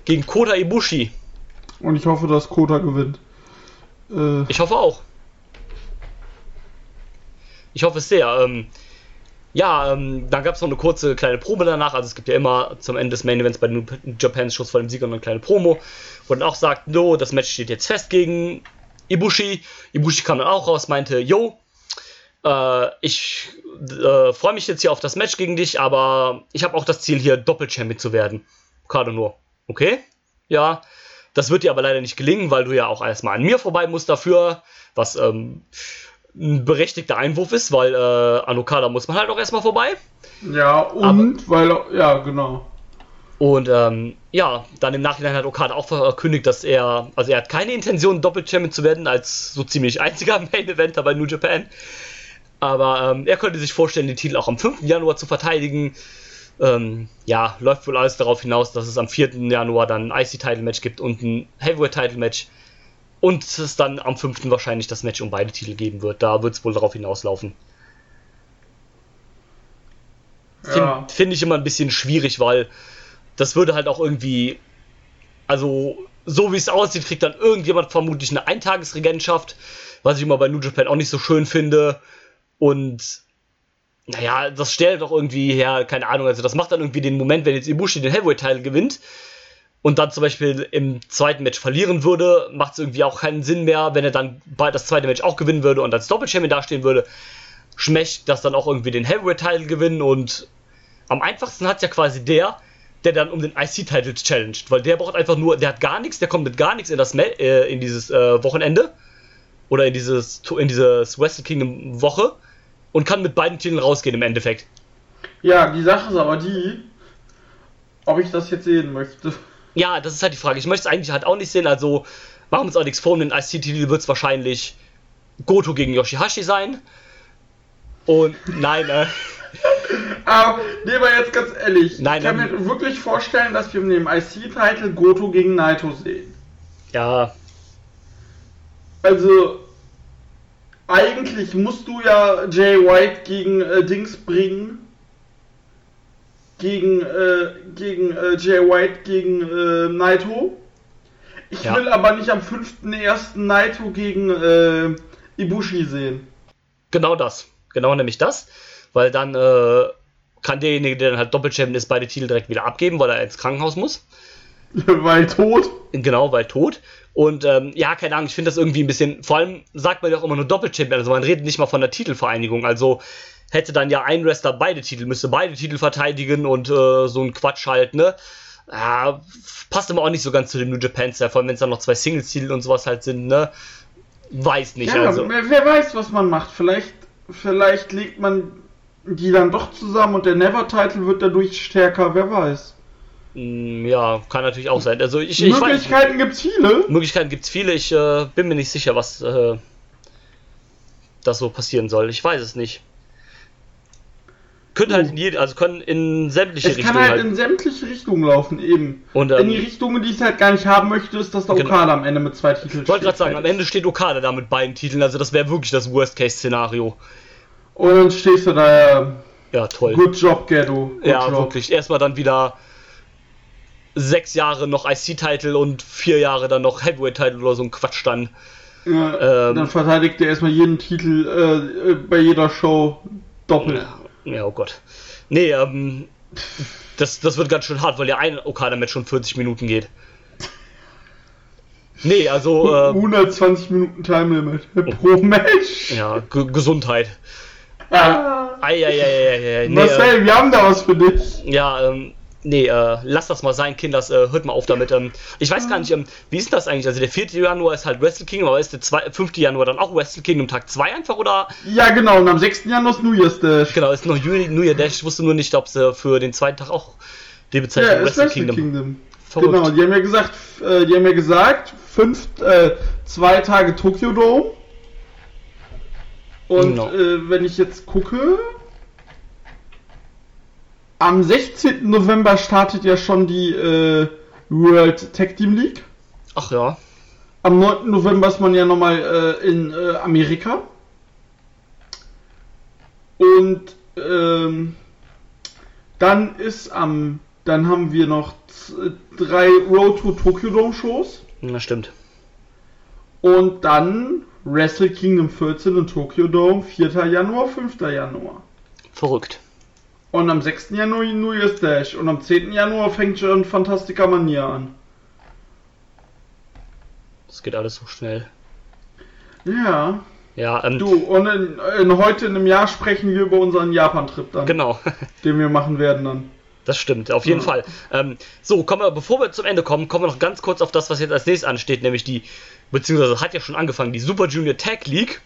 gegen Kota Ibushi. Und ich hoffe, dass Kota gewinnt. Äh, Ich hoffe auch. Ich hoffe es sehr. Ähm, ja, ähm, dann gab es noch eine kurze kleine Probe danach. Also es gibt ja immer zum Ende des Main Events bei New Japan Schuss vor dem Sieger eine kleine Promo, wo dann auch sagt, no, das Match steht jetzt fest gegen Ibushi. Ibushi kam dann auch raus, meinte, yo, äh, ich äh, freue mich jetzt hier auf das Match gegen dich, aber ich habe auch das Ziel hier Doppel-Champion zu werden. Gerade nur. Okay? Ja. Das wird dir aber leider nicht gelingen, weil du ja auch erstmal an mir vorbei musst dafür, was ähm, ein berechtigter Einwurf ist, weil äh, an Okada muss man halt auch erstmal vorbei. ja, und, weil, ja, genau. Und ähm, ja, dann im Nachhinein hat Okada auch verkündigt, dass er, also er hat keine Intention, Doppel-Champion zu werden, als so ziemlich einziger Main-Eventer bei New Japan. Aber ähm, er könnte sich vorstellen, den Titel auch am 5. Januar zu verteidigen. Ähm, ja, läuft wohl alles darauf hinaus, dass es am 4. Januar dann ein IC-Title-Match gibt und ein Heavyweight-Title-Match. Und es dann am 5. wahrscheinlich das Match um beide Titel geben wird. Da wird es wohl darauf hinauslaufen. finde Ja. find ich immer ein bisschen schwierig, weil das würde halt auch irgendwie, also so wie es aussieht, kriegt dann irgendjemand vermutlich eine Eintagesregentschaft, was ich immer bei New Japan auch nicht so schön finde. Und naja, das stellt doch irgendwie her, keine Ahnung, also das macht dann irgendwie den Moment, wenn jetzt Ibushi den Heavyweight-Teil gewinnt und dann zum Beispiel im zweiten Match verlieren würde, macht es irgendwie auch keinen Sinn mehr, wenn er dann bald das zweite Match auch gewinnen würde und als Doppelchampion dastehen würde, schmeckt das dann auch irgendwie den Heavyweight-Title gewinnen und am einfachsten hat es ja quasi der, der dann um den IC-Title challenged, weil der braucht einfach nur, der hat gar nichts, der kommt mit gar nichts in das äh, in dieses äh, Wochenende oder in dieses in dieses Wrestle Kingdom Woche und kann mit beiden Titeln rausgehen im Endeffekt. Ja, die Sache ist aber die, ob ich das jetzt sehen möchte. Ja, das ist halt die Frage. Ich möchte es eigentlich halt auch nicht sehen, also machen wir uns auch nichts vor, um den IC-Titel wird es wahrscheinlich Goto gegen Yoshihashi sein. Und nein, äh, Aber, nee, aber jetzt ganz ehrlich, Nein, ich kann ähm, mir wirklich vorstellen, dass wir mit dem IC-Title Goto gegen Naito sehen. ja, Also, eigentlich musst du ja Jay White gegen äh, Dings bringen. Gegen, äh, gegen äh, Jay White gegen äh, Naito. Ich Ja. will aber nicht am 5.1. Naito gegen äh, Ibushi sehen. genau das. Genau nämlich das. Weil dann äh, kann derjenige, der dann halt Doppelchampion ist, beide Titel direkt wieder abgeben, weil er ins Krankenhaus muss. Weil tot. Genau, weil tot. Und ähm, ja, keine Ahnung, ich finde das irgendwie ein bisschen. Vor allem sagt man ja auch immer nur Doppelchampion, also man redet nicht mal von der Titelvereinigung. Also hätte dann ja ein Wrestler beide Titel, müsste beide Titel verteidigen und äh, so ein Quatsch halt, ne? Ja, passt aber auch nicht so ganz zu dem New Japan Style, vor allem wenn es dann noch zwei Singles-Titel und sowas halt sind, ne? Weiß nicht, Ja, also. wer, wer weiß, was man macht. Vielleicht, vielleicht legt man die dann doch zusammen und der Never-Title wird dadurch stärker, wer weiß. Mm, Ja, kann natürlich auch sein. Also ich, ich Möglichkeiten gibt's viele. Möglichkeiten gibt es viele. Ich äh, bin mir nicht sicher, was äh, das so passieren soll. Ich weiß es nicht. Könnte halt in jede, also können in sämtliche Es Richtungen kann halt halt. in sämtliche Richtungen laufen, eben. Und, in die ähm, Richtungen, die ich halt gar nicht haben möchte, ist, dass der Genau. Okada am Ende mit zwei Titeln ich wollte gerade sagen, am Ende steht Okada da mit beiden Titeln, also das wäre wirklich das Worst-Case-Szenario. Und dann stehst du da, ja, Ja, toll. good job, Ghetto. Good ja, job. wirklich. Erstmal dann wieder sechs Jahre noch IC-Title und vier Jahre dann noch Heavyweight-Title oder so ein Quatsch dann. Ja, Ähm, dann verteidigt er erstmal jeden Titel äh, äh, bei jeder Show doppelt. Ja, oh Gott. Nee, ähm, das, das wird ganz schön hart, weil ja ein Okada-Match schon 40 Minuten geht. Nee, also, äh, 120 Minuten Time Limit pro Match. ja, G Gesundheit. Ah. Eieieiei. Nee, Marcel, wir haben da was für dich. äh, ja, ähm, nee, äh, lass das mal sein, Kinders, äh, hört mal auf damit. Ähm, ich weiß gar nicht, ähm, wie ist das eigentlich? Also der 4. Januar ist halt Wrestle Kingdom, aber ist der 2, 5. Januar dann auch Wrestle Kingdom Tag 2 einfach oder? Ja, genau, und am 6. Januar ist New Year's Dash. Genau, ist noch Juni, New Year Dash. Ich wusste nur nicht, ob sie für den zweiten Tag auch die Bezeichnung Ja, ist Wrestle Kingdom. Kingdom. Verrückt. Genau, die haben ja gesagt, äh, die haben ja gesagt, fünf, äh, zwei Tage Tokyo Dome. Und Genau. äh, wenn ich jetzt gucke, am 16. November startet ja schon die äh, World Tag Team League. Ach ja. Am 9. November ist man ja nochmal äh, in äh, Amerika. Und ähm, dann ist am, dann haben wir noch drei Road to Tokyo Dome Shows. Na stimmt. Und dann Wrestle Kingdom 14 in Tokyo Dome, 4. Januar, 5. Januar. Verrückt. Und am 6. Januar New Year's Dash. Und am 10. Januar fängt schon Fantastica Mania an. Das geht alles so schnell. Ja. Ja, ähm, Du, und in, in heute in einem Jahr sprechen wir über unseren Japan-Trip dann. genau. den wir machen werden dann. Das stimmt, auf jeden Ja. Fall. Ähm, so, kommen wir, bevor wir zum Ende kommen, kommen wir noch ganz kurz auf das, was jetzt als nächstes ansteht, nämlich die, beziehungsweise hat ja schon angefangen, die Super Junior Tag League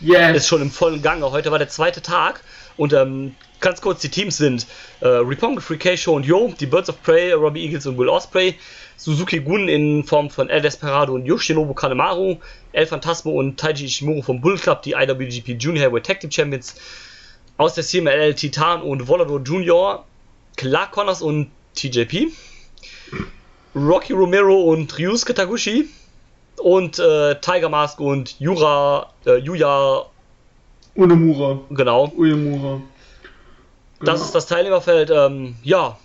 Yes. ist schon im vollen Gange. Heute war der zweite Tag und ähm, ganz kurz, die Teams sind äh, Roppongi, Free K Show und Yo, die Birds of Prey, Robbie Eagles und Will Osprey, Suzuki Gun in Form von El Desperado und Yoshinobu Kanemaru, El Phantasmo und Taiji Ishimuro vom Bull Club, die IWGP Junior Heavyweight Tag Team Champions, aus der CMLL Titan und Volador Junior, Clark Connors und TJP, Rocky Romero und Ryusuke Taguchi und äh, Tiger Mask und Yura, äh, Yuya, Unemura. genau. Uemura. Das Genau. ist das Teilnehmerfeld. Ähm, ja,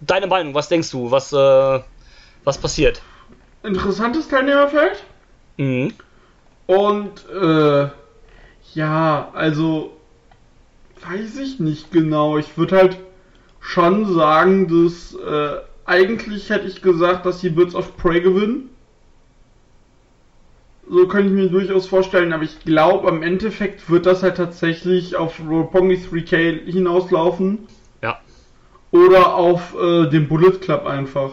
deine Meinung, was denkst du? Was, äh, was passiert? Interessantes Teilnehmerfeld. Mhm. Und äh, ja, also weiß ich nicht genau. Ich würde halt schon sagen, dass äh, eigentlich hätte ich gesagt, dass die Birds of Prey gewinnen. So könnte ich mir durchaus vorstellen, aber ich glaube, am Endeffekt wird das halt tatsächlich auf Roppongi 3K hinauslaufen. Ja. Oder auf äh, den Bullet Club einfach.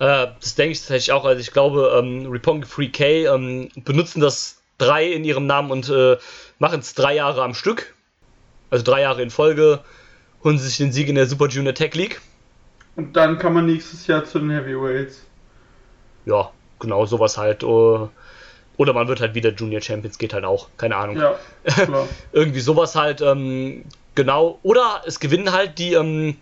Äh, das denke ich tatsächlich auch. Also ich glaube, ähm, Roppongi 3K ähm, benutzen das 3 in ihrem Namen und äh, machen es drei Jahre am Stück. Also drei Jahre in Folge. Holen sie sich den Sieg in der Super Junior Tech League. Und dann kann man nächstes Jahr zu den Heavyweights. Ja, genau, sowas halt. äh, Oder man wird halt wieder Junior Champions, geht halt auch. Keine Ahnung. Ja. Irgendwie sowas halt, ähm, genau. Oder es gewinnen halt die, ähm,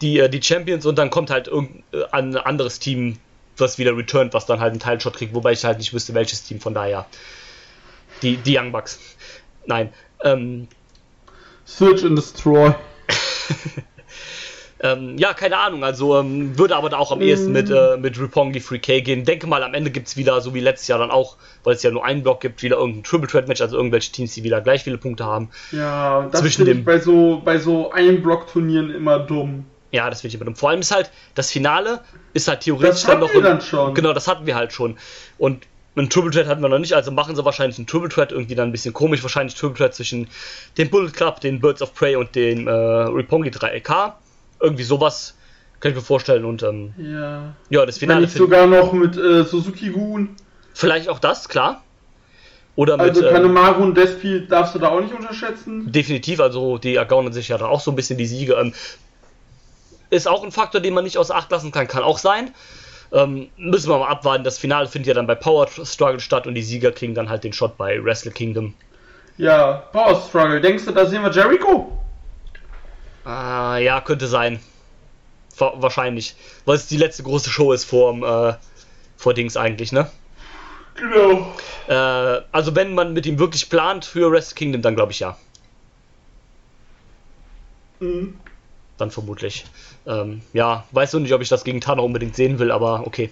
die, äh, die Champions und dann kommt halt äh, ein anderes Team, was wieder returnt, was dann halt einen Teilshot kriegt, wobei ich halt nicht wüsste, welches Team, von daher. Die, die Young Bucks. Nein. Ähm, Search and Destroy. ähm, ja, keine Ahnung. Also ähm, würde aber da auch am ehesten mit, äh, mit Roppongi 3K gehen. Denke mal, am Ende gibt es wieder, so wie letztes Jahr dann auch, weil es ja nur einen Block gibt, wieder irgendein Triple Threat Match, also irgendwelche Teams, die wieder gleich viele Punkte haben. Ja, das Zwischen finde dem- ich bei so, bei so Einblock-Turnieren immer dumm. Ja, das finde ich immer dumm. Vor allem ist halt, das Finale ist halt theoretisch Das dann noch. wir ein- dann schon. Genau, das hatten wir halt schon. Und einen Triple Threat hatten wir noch nicht, also machen sie wahrscheinlich einen Triple Threat, irgendwie dann ein bisschen komisch, wahrscheinlich Triple Threat zwischen dem Bullet Club, den Birds of Prey und dem äh, Roppongi 3LK. Irgendwie sowas kann ich mir vorstellen und ähm, Ja. ja, das Wenn Finale nicht find- sogar noch mit äh, Suzuki Gun. Vielleicht auch das, klar. Oder mit. Also ähm, Kanemaru und Despi darfst du da auch nicht unterschätzen. Definitiv, also die ergaunern sich ja da auch so ein bisschen die Siege. Ähm, ist auch ein Faktor, den man nicht außer Acht lassen kann, kann auch sein. Ähm, müssen wir mal abwarten. Das Finale findet ja dann bei Power Struggle statt und die Sieger kriegen dann halt den Shot bei Wrestle Kingdom. Ja, Power Struggle. Denkst du, da sehen wir Jericho? Ah, ja, könnte sein. Wa- wahrscheinlich. Weil es die letzte große Show ist vor, äh, vor Dings eigentlich, ne? Genau. Äh, also wenn man mit ihm wirklich plant für Wrestle Kingdom, dann glaube ich ja. Mhm. Dann vermutlich. Ähm, ja, weiß noch nicht, ob ich das gegen Tana unbedingt sehen will, aber okay.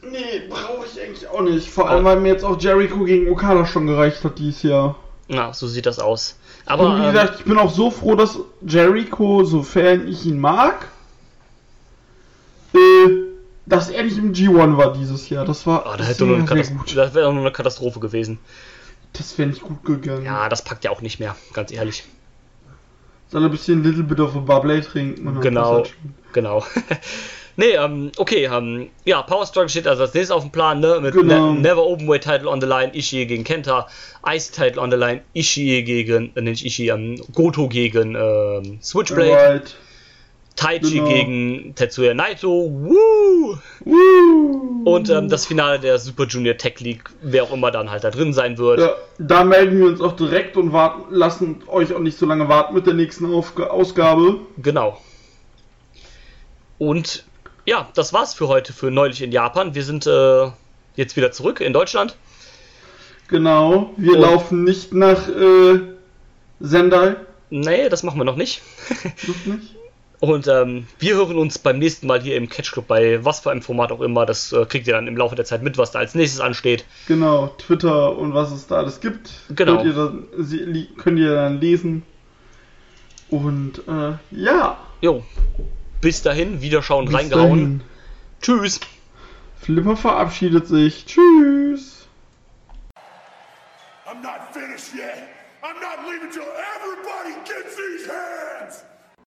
Nee, brauche ich eigentlich auch nicht. Vor allem, weil mir jetzt auch Jericho gegen Okada schon gereicht hat dieses Jahr. Na, so sieht das aus. Aber und wie ähm, gesagt, ich bin auch so froh, dass Jericho, sofern ich ihn mag, äh, dass er nicht im G1 war dieses Jahr. Das war da das hätte nur eine Katast- das wäre nur eine Katastrophe gewesen. Das wäre nicht gut gegangen. Ja, das packt ja auch nicht mehr, ganz ehrlich. Soll er ein bisschen Little Bit of a Bubble trinken. Genau. schon. Genau. nee, ähm, okay, ähm, ja, Power Struggle steht also als nächstes auf dem Plan, ne? Mit Genau. ne Never Openweight Title on the line, Ishii gegen Kenta, Ice Title on the line, Ishii gegen, äh, nicht Ishii, ähm, Goto gegen ähm, Switchblade, Alright. Taichi genau. gegen Tetsuya Naito, woo! Woo. Und ähm, das Finale der Super Junior Tech League, wer auch immer dann halt da drin sein wird. Ja, da melden wir uns auch direkt und warten, lassen euch auch nicht so lange warten mit der nächsten Aufga Ausgabe. Genau. Und ja, das war's für heute, für neulich in Japan. Wir sind äh, jetzt wieder zurück in Deutschland. Genau. Wir Und- laufen nicht nach äh, Sendai. Nee, das machen wir noch nicht. Noch nicht. Und ähm, wir hören uns beim nächsten Mal hier im Catch Club bei was für einem Format auch immer. Das äh, kriegt ihr dann im Laufe der Zeit mit, was da als nächstes ansteht. Genau, Twitter und was es da alles gibt. Genau. Könnt ihr dann, sie- könnt ihr dann lesen. Und äh, ja. Jo, bis dahin, Wiederschauen bis reingehauen. dahin. Tschüss. Flipper verabschiedet sich. Tschüss. I'm not finished yet. I'm not leaving till everybody gets these hands.